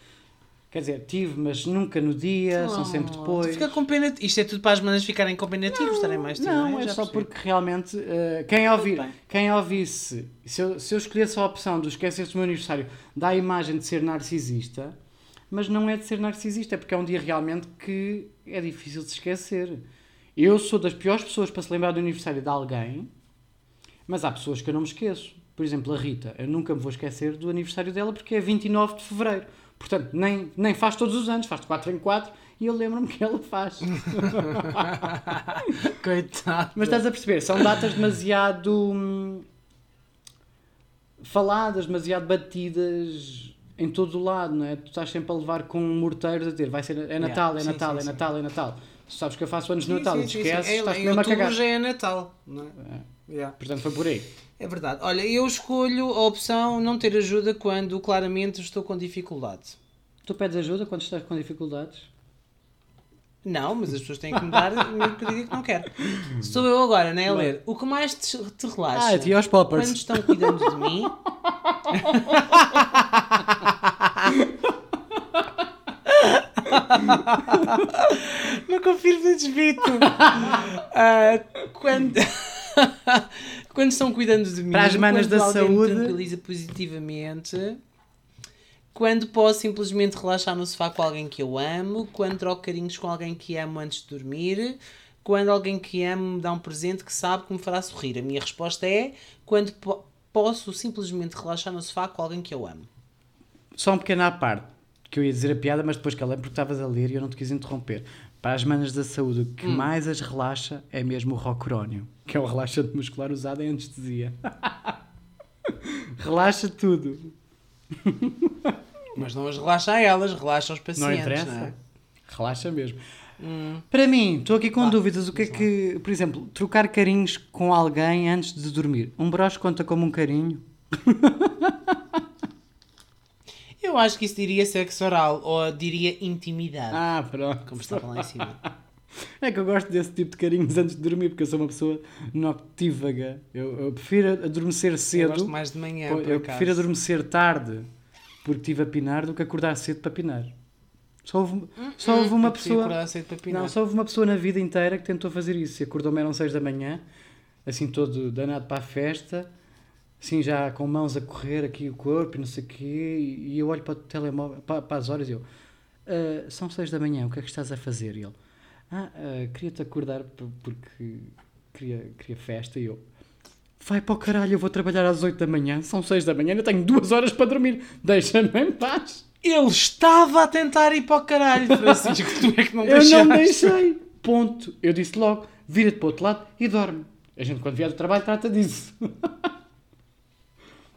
Quer dizer, tive, mas nunca no dia, são sempre Oh, depois. Fica com pena. de- Isto é tudo para as manas ficarem com pena de ti, gostarem mais ti. Não, é? é só percebi. porque realmente eh, quem, ouvir, bem. quem ouvisse, se eu, se eu escolhesse a opção de esquecer-se do meu aniversário, dá a imagem de ser narcisista, mas não é de ser narcisista, é porque é um dia realmente que é difícil de se esquecer. Eu sou das piores pessoas para se lembrar do aniversário de alguém, mas há pessoas que eu não me esqueço. Por exemplo, a Rita, eu nunca me vou esquecer do aniversário dela porque é 29 de fevereiro. Portanto, nem, nem faz todos os anos, faz de 4 em 4 e eu lembro-me que ela faz. [laughs] Coitado. Mas estás a perceber, são datas demasiado hum, faladas, demasiado batidas em todo o lado, não é? Tu estás sempre a levar com morteiros a dizer, vai ser, é Natal, é Sim, Natal, sim, é sim. Natal, é Natal. Tu sabes que eu faço anos de Sim, Natal sim, e te sim, sim. esqueces, É, estás mesmo a cagar. já é Natal. Não é? Yeah. Portanto, foi por aí. É verdade. Olha, eu escolho a opção não ter ajuda quando claramente estou com dificuldade. Tu pedes ajuda quando estás com dificuldades? Não, mas as pessoas têm que me dar mesmo que eu diga que não quero. [laughs] Sou eu agora, né, a ler. O que mais te, te relaxa? Ah, aos poppers. Quando estão cuidando de mim. [laughs] não confirmo nem desvito. Ah, quando... [laughs] quando estão cuidando de mim. Para as manas da me saúde. tranquiliza positivamente. Quando posso simplesmente relaxar no sofá com alguém que eu amo, quando troco carinhos com alguém que amo antes de dormir, quando alguém que amo me dá um presente que sabe que me fará sorrir. A minha resposta é quando po- posso simplesmente relaxar no sofá com alguém que eu amo. Só um pequeno à parte, que eu ia dizer a piada, mas depois que ela porque estavas a ler e eu não te quis interromper. Para as manas da saúde, o que Hum. mais as relaxa é mesmo o rocurónio, que é o relaxante muscular usado em anestesia. [laughs] relaxa tudo. [laughs] Mas não as relaxa a elas, relaxa Não pacientes. interessa. não é? Relaxa mesmo. Para mim, estou aqui com Vá, dúvidas. O que é que, por exemplo, trocar carinhos com alguém antes de dormir? Um broche conta como um carinho? [laughs] Eu acho que isso diria sexo oral, ou diria intimidade, Ah, pronto. como estava lá em cima. [laughs] É que eu gosto desse tipo de carinhos antes de dormir, porque eu sou uma pessoa noctívaga. Eu, eu prefiro adormecer Eu cedo. gosto mais de manhã, eu acaso. prefiro adormecer tarde porque estive a pinar do que acordar cedo para pinar. Só houve, só houve uma Eu prefiro pessoa. Não, só houve uma pessoa na vida inteira que tentou fazer isso. E acordou-me eram 6 da manhã, assim todo danado para a festa, assim já com mãos a correr aqui o corpo e não sei o quê. E eu olho para o telemóvel, para, para as horas e eu, "Ah, são 6 da manhã, o que é que estás a fazer? E ele, ah, ah, queria-te acordar porque queria, queria festa. E eu, vai para o caralho, eu vou trabalhar às 8 da manhã, são 6 da manhã, ainda tenho duas horas para dormir, deixa-me em paz. Ele estava a tentar ir para o caralho, Francisco. tu é que não [laughs] Eu deixaste. não deixei. Ponto. Eu disse logo, vira-te para o outro lado e dorme. A gente quando vier do trabalho trata disso. [laughs]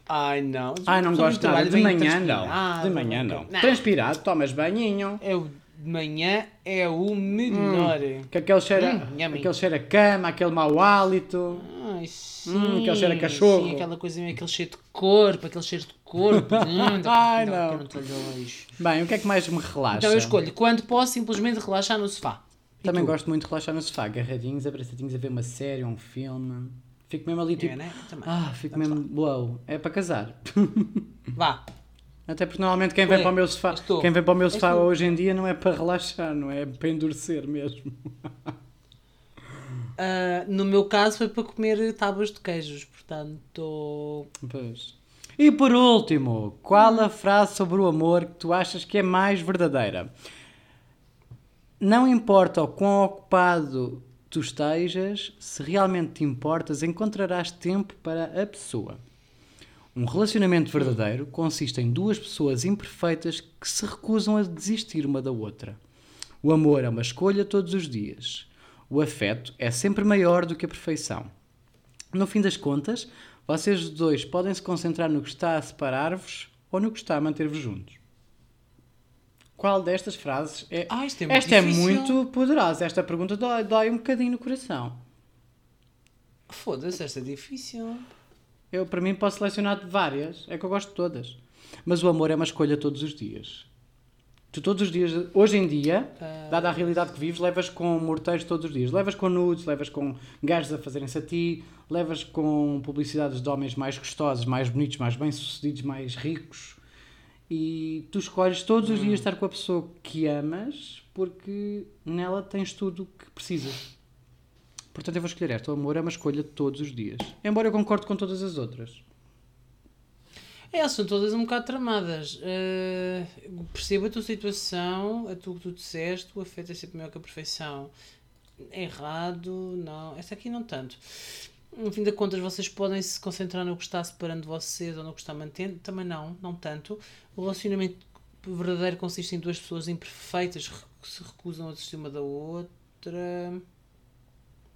Ai não. Ai, não gosto no nada. De manhã não. De manhã não. Não. Transpirado, tomas banhinho. O de manhã é o melhor. Que aquele cheiro, Hum, aquele cheiro a cama, aquele mau hálito. Ai, sim. Hum, aquele cheiro a cachorro. Sim, aquela coisa, aquele cheiro de corpo, aquele cheiro de corpo. [laughs] Hum, Ai, não. eu não. Bem, o que é que mais me relaxa? Então eu escolho quando posso simplesmente relaxar no sofá. E Também tu? gosto muito de relaxar no sofá, agarradinhos, abraçadinhos a ver uma série, um filme. Fico mesmo ali tipo. É, né? Ah, fico Vamos mesmo. Uau, é para casar. [laughs] Vá. Até porque normalmente quem vem para o meu sofá, quem vem para o meu sofá hoje em dia não é para relaxar, não é para endurecer mesmo. [laughs] Ah, no meu caso foi para comer tábuas de queijos, portanto. Pois. E por último, qual a frase sobre o amor que tu achas que é mais verdadeira? Não importa o quão ocupado tu estejas, se realmente te importas, encontrarás tempo para a pessoa. Um relacionamento verdadeiro consiste em duas pessoas imperfeitas que se recusam a desistir uma da outra. O amor é uma escolha todos os dias. O afeto é sempre maior do que a perfeição. No fim das contas, vocês dois podem se concentrar no que está a separar-vos ou no que está a manter-vos juntos. Qual destas frases é. Ah, isto é muito Esta difícil. é muito poderosa. Esta pergunta dói, dói um bocadinho no coração. Foda-se, esta é difícil. Eu, para mim, posso selecionar várias. É que eu gosto de todas. Mas o amor é uma escolha todos os dias. Tu todos os dias, hoje em dia, Ah. dada a realidade que vives, levas com morteiros todos os dias. Levas com nudes, levas com gajos a fazerem-se a ti, levas com publicidades de homens mais gostosos, mais bonitos, mais bem-sucedidos, mais ricos. E tu escolhes todos os Hum. dias estar com a pessoa que amas porque nela tens tudo o que precisas. Portanto, eu vou escolher esta. O amor é uma escolha todos os dias. Embora eu concorde com todas as outras. É, são todas um bocado tramadas. Eh, percebo a tua situação, a tu que tu disseste, o afeto é sempre maior que a perfeição. Errado, não. Esta aqui não tanto. No fim de contas, vocês podem se concentrar no que está separando vocês ou no que está mantendo. Também não, não tanto. O relacionamento verdadeiro consiste em duas pessoas imperfeitas que se recusam a desistir uma da outra.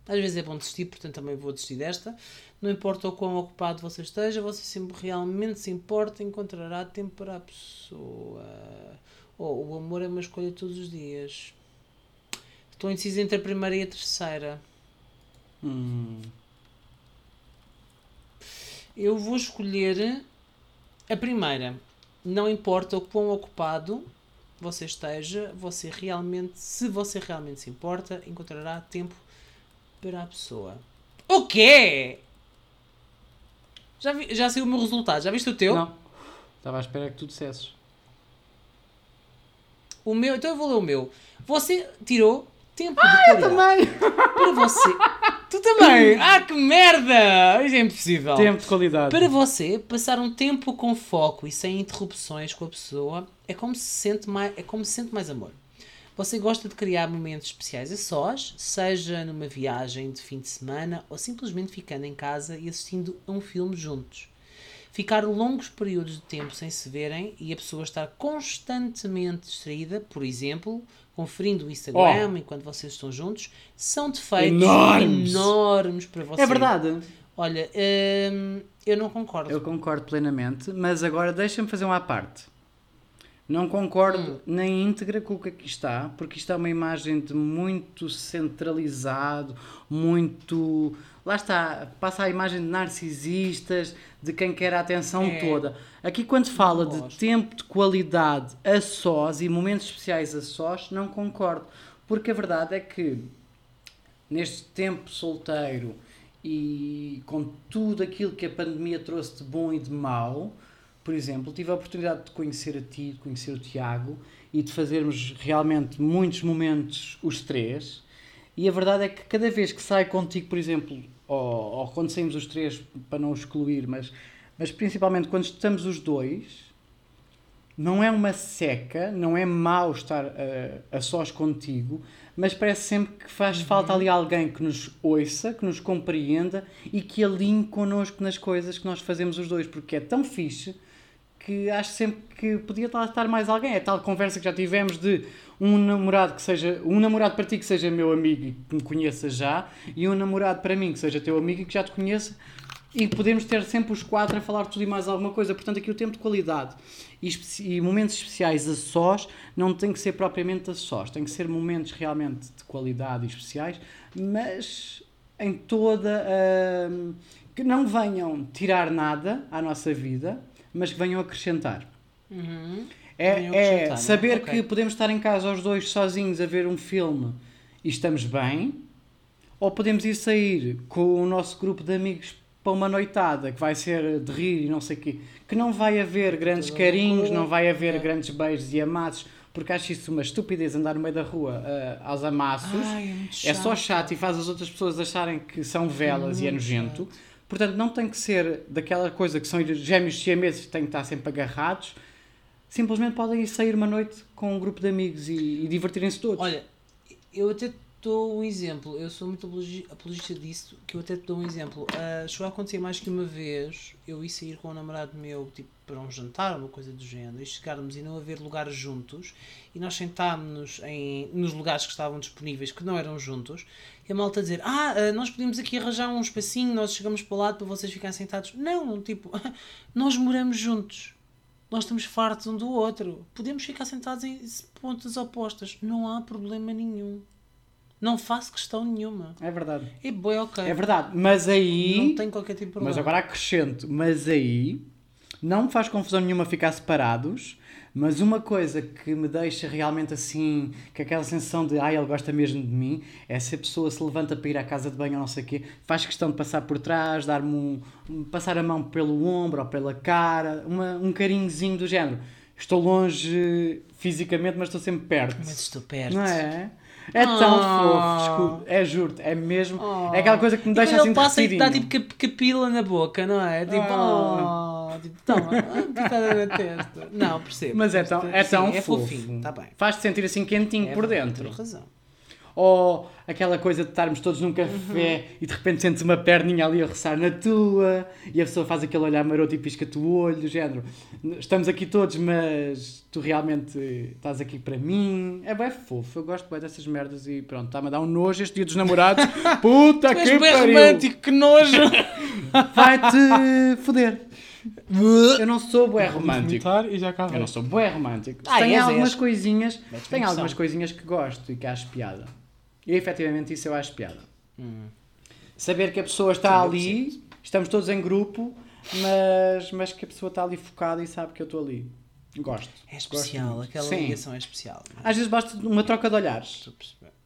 Às vezes é bom desistir, portanto também vou desistir desta. Não importa o quão ocupado você esteja, você sempre realmente se importa, encontrará tempo para a pessoa. Oh, o amor é uma escolha todos os dias. Estou indeciso entre a primeira e a terceira. Hum. Eu vou escolher a primeira. Não importa o quão ocupado você esteja, você realmente, se você realmente se importa, encontrará tempo para a pessoa. O quê? Já, vi, já saiu o meu resultado, já viste o teu? Não. Estava à espera que tu dissesses. O meu, então eu vou ler o meu. Você tirou tempo de qualidade Também! para você. tu também! [laughs] Ah, que merda! Isso é impossível. Tempo de qualidade. Para você, passar um tempo com foco e sem interrupções com a pessoa é como se sente mais, é como se sente mais amor. Você gosta de criar momentos especiais a sós, seja numa viagem de fim de semana ou simplesmente ficando em casa e assistindo a um filme juntos. Ficar longos períodos de tempo sem se verem e a pessoa estar constantemente distraída, por exemplo, conferindo o Instagram enquanto vocês estão juntos, são defeitos Enormes. enormes para você. É verdade. Olha, hum, eu não concordo. Eu concordo plenamente, mas agora deixa-me fazer uma à parte. Não concordo na íntegra com o que aqui está, porque isto é uma imagem de muito centralizado, muito. Lá está, passa a imagem de narcisistas, de quem quer a atenção É. toda. Aqui, quando fala de tempo de qualidade a sós e momentos especiais a sós, não concordo. Porque a verdade é que neste tempo solteiro e com tudo aquilo que a pandemia trouxe de bom e de mau, por exemplo, tive a oportunidade de conhecer a ti, de conhecer o Tiago e de fazermos realmente muitos momentos os três. E a verdade é que cada vez que saio contigo, por exemplo, ou, ou quando saímos os três, para não excluir, mas, mas principalmente quando estamos os dois, não é uma seca, não é mau estar uh, a sós contigo, mas parece sempre que faz falta ali alguém que nos ouça, que nos compreenda e que alinhe connosco nas coisas que nós fazemos os dois, porque é tão fixe que acho sempre que podia estar mais alguém. É tal conversa que já tivemos de um namorado que seja um namorado para ti que seja meu amigo e que me conheça já, e um namorado para mim que seja teu amigo e que já te conheça, e podemos ter sempre os quatro a falar tudo e mais alguma coisa. Portanto, aqui o tempo de qualidade e, e momentos especiais a sós não tem que ser propriamente a sós, tem que ser momentos realmente de qualidade e especiais, mas em toda a. que não venham tirar nada à nossa vida, mas que venham acrescentar. Uhum. É, é é? saber Ok. que podemos estar em casa os dois sozinhos a ver um filme e estamos bem, ou podemos ir sair com o nosso grupo de amigos para uma noitada que vai ser de rir e não sei o quê, que não vai haver grandes Tudo carinhos, não vai haver É. grandes beijos e amassos, porque acho isso uma estupidez andar no meio da rua ah, aos amassos. Ai, é É só chato. chato e faz as outras pessoas acharem que são velas e é Muito nojento. Portanto, não tem que ser daquela coisa que são gêmeos siameses que têm que estar sempre agarrados. Simplesmente podem ir sair uma noite com um grupo de amigos e, e divertirem-se todos. Olha, eu até dou um exemplo. Eu sou muito apologi- apologista disso, que eu até te dou um exemplo. Ah, chegou a acontecer mais que uma vez eu ir sair com um namorado meu, tipo, para um jantar, uma coisa do género, e chegarmos e não haver lugares juntos, e nós sentámos-nos nos lugares que estavam disponíveis, que não eram juntos, e a malta dizer, ah, ah, nós podemos aqui arranjar um espacinho, nós chegamos para o lado para vocês ficarem sentados. Não, tipo, [laughs] nós moramos juntos. Nós estamos fartos um do outro. Podemos ficar sentados em pontas opostas. Não há problema nenhum. Não faço questão nenhuma. É verdade. É boi, ok. É verdade. Mas aí. Não tem qualquer tipo de problema. Mas agora acrescento, mas aí não me faz confusão nenhuma ficar separados, mas uma coisa que me deixa realmente assim, com aquela sensação de ai, ele gosta mesmo de mim, é se a pessoa se levanta para ir à casa de banho ou não sei o quê, faz questão de passar por trás, dar-me um, um- passar a mão pelo ombro ou pela cara, uma, um carinhozinho do género. Estou longe fisicamente, mas estou sempre perto. Mas estou perto. Não é? É tão Ah. fofo, é juro é mesmo. É aquela coisa que me deixa assim ele passa e dá derretidinho. tipo cap- capila na boca, não é? Tipo, Ah. oh, tipo toma, ah, na testa. Não, percebo. Mas é tão, é tão é fofo. fofinho, está bem. Faz-te sentir assim quentinho É por dentro. tens razão. Ou aquela coisa de estarmos todos num café Uhum. e de repente sentes uma perninha ali a roçar na tua e a pessoa faz aquele olhar maroto e pisca-te o olho, do género. Estamos aqui todos, mas tu realmente estás aqui para mim. É bem fofo, eu gosto bem dessas merdas e pronto, está-me a dar um nojo este dia dos namorados. [laughs] Puta que pariu! romântico, que nojo! [laughs] Vai-te foder! Eu não sou bué romântico. e Eu não sou bué romântico. Ah, algumas és. coisinhas, tem algumas coisinhas que gosto e que acho piada. E efetivamente isso eu acho piada. Hum. Saber que a pessoa está ali, estamos todos em grupo, mas, mas que a pessoa está ali focada e sabe que eu estou ali. Gosto. É especial, Gosto aquela Sim. ligação é especial. Às vezes basta de uma troca de olhares.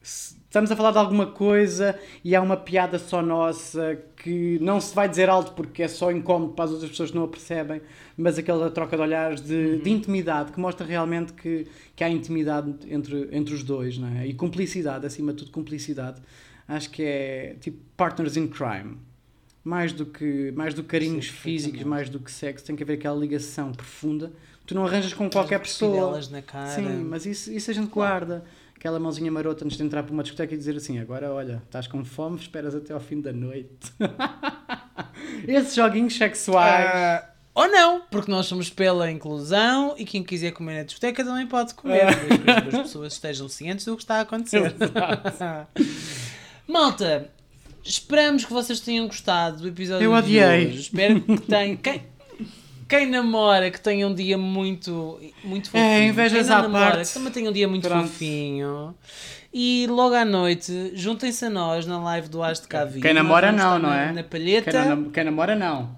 Se Estamos a falar de alguma coisa e há uma piada só nossa que não se vai dizer alto porque é só incómodo para as outras pessoas que não a percebem, mas aquela troca de olhares de, de intimidade que mostra realmente que, que há intimidade entre, entre os dois, não é? E cumplicidade, acima de tudo, cumplicidade. Acho que é tipo partners in crime. Mais do que, mais do que carinhos Sim, físicos, mais do que sexo, tem que haver aquela ligação profunda tu não arranjas com qualquer pessoa. Na cara. Sim, mas isso, isso a gente guarda. Aquela mãozinha marota antes de entrar para uma discoteca e dizer assim: agora olha, estás com fome, esperas até ao fim da noite. [laughs] Esses joguinhos sexuais. Ah, ou não, porque nós somos pela inclusão e quem quiser comer na discoteca também pode comer, desde que as pessoas estejam cientes do que está a acontecer. [laughs] Malta, esperamos que vocês tenham gostado do episódio Eu odiei. Espero que tenham. Quem, quem namora, que tenha um dia muito, muito fofinho. É, invejas quem não à namora, parte. que também tenha um dia muito Pronto. fofinho. E logo à noite, juntem-se a nós na live do As de Cavi. Quem namora não, não é? Na palheta. Quem, nam- quem namora, não.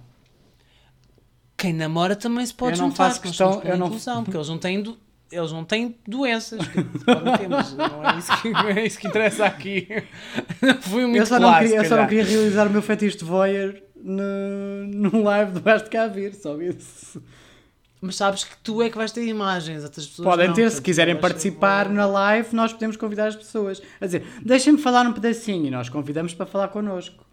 Quem namora também se pode Eu não juntar, faço questão- eu não- inclusão, [laughs] porque eles não têm, do- eles não têm doenças que podem ter, mas não é isso que, é isso que interessa aqui. [laughs] Fui muito Eu só, não queria, eu só não queria realizar o meu fetiche de voyeur no, num live do Basta Cá Vir, só isso. Mas sabes que tu é que vais ter imagens, outras pessoas Podem não, ter, se quiserem participar na live, nós podemos convidar as pessoas. A dizer, deixem-me falar um pedacinho e nós convidamos para falar connosco.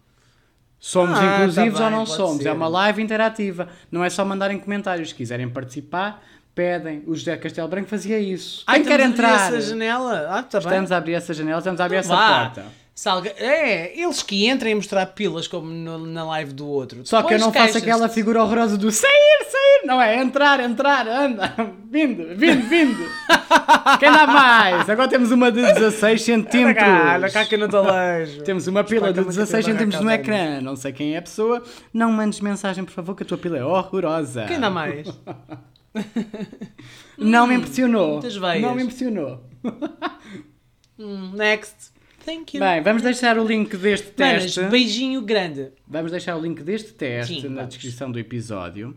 Somos Ah, inclusivos tá ou bem, não pode somos? ser. É uma live interativa. Não é só mandarem comentários. Se quiserem participar, pedem. O José Castelo Branco fazia isso. Ai, Quem quer a abrir entrar? essa janela? Ah, tá bem. Estamos a abrir essa janela, estamos a abrir Então essa vá. porta. Se alguém- É, eles que entrem a mostrar pilas como no- na live do outro. Só que eu não faço aquela figura horrorosa do sair, sair. Não é entrar, entrar, anda. [laughs] Vindo, vindo, vindo. Quem dá mais? Agora temos uma de 16 centímetros. Olha cá que eu não te. Temos uma pila de Espanca-me que 16 eu tenho centímetros no ecrã. Não sei quem é a pessoa. Não mandes mensagem, por favor, que a tua pila é horrorosa. Quem dá mais? [laughs] Não me impressionou. Não me impressionou. Hum, next. Thank you. Bem, vamos deixar o link deste Manas, teste. beijinho grande. Vamos deixar o link deste teste Sim, na vamos. descrição do episódio.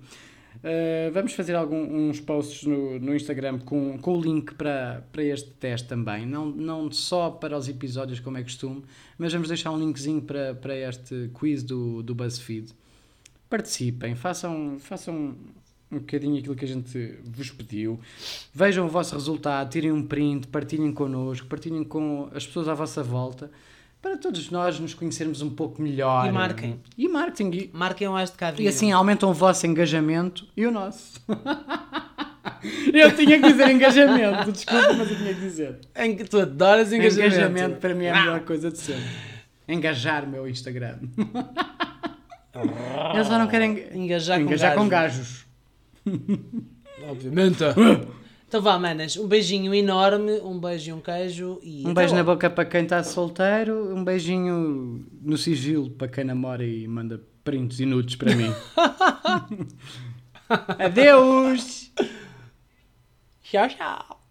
Uh, vamos fazer algum, uns posts no, no Instagram com, com o link para, para este teste também. Não, não só para os episódios, como é costume, mas vamos deixar um linkzinho para, para este quiz do, do BuzzFeed. Participem, façam, façam um bocadinho aquilo que a gente vos pediu. Vejam o vosso resultado, tirem um print, partilhem connosco, partilhem com as pessoas à vossa volta para todos nós nos conhecermos um pouco melhor. E marquem. E marketing. E, Marquem o de Cá e assim aumentam o vosso engajamento e o nosso. [laughs] eu tinha que dizer engajamento, desculpa, mas eu tinha que dizer. Que tu adoras engajamento. Engajamento para mim é a melhor coisa de sempre. Engajar meu Instagram. [laughs] Eu só não quero eng- Engajar, engajar com, com gajos. [laughs] Obviamente. então vá, manas. Um beijinho enorme, um beijo e um queijo. E Um beijo na boca para quem está solteiro, um beijinho no sigilo para quem namora e manda prints e nudes para mim. [laughs] Adeus! Tchau, tchau.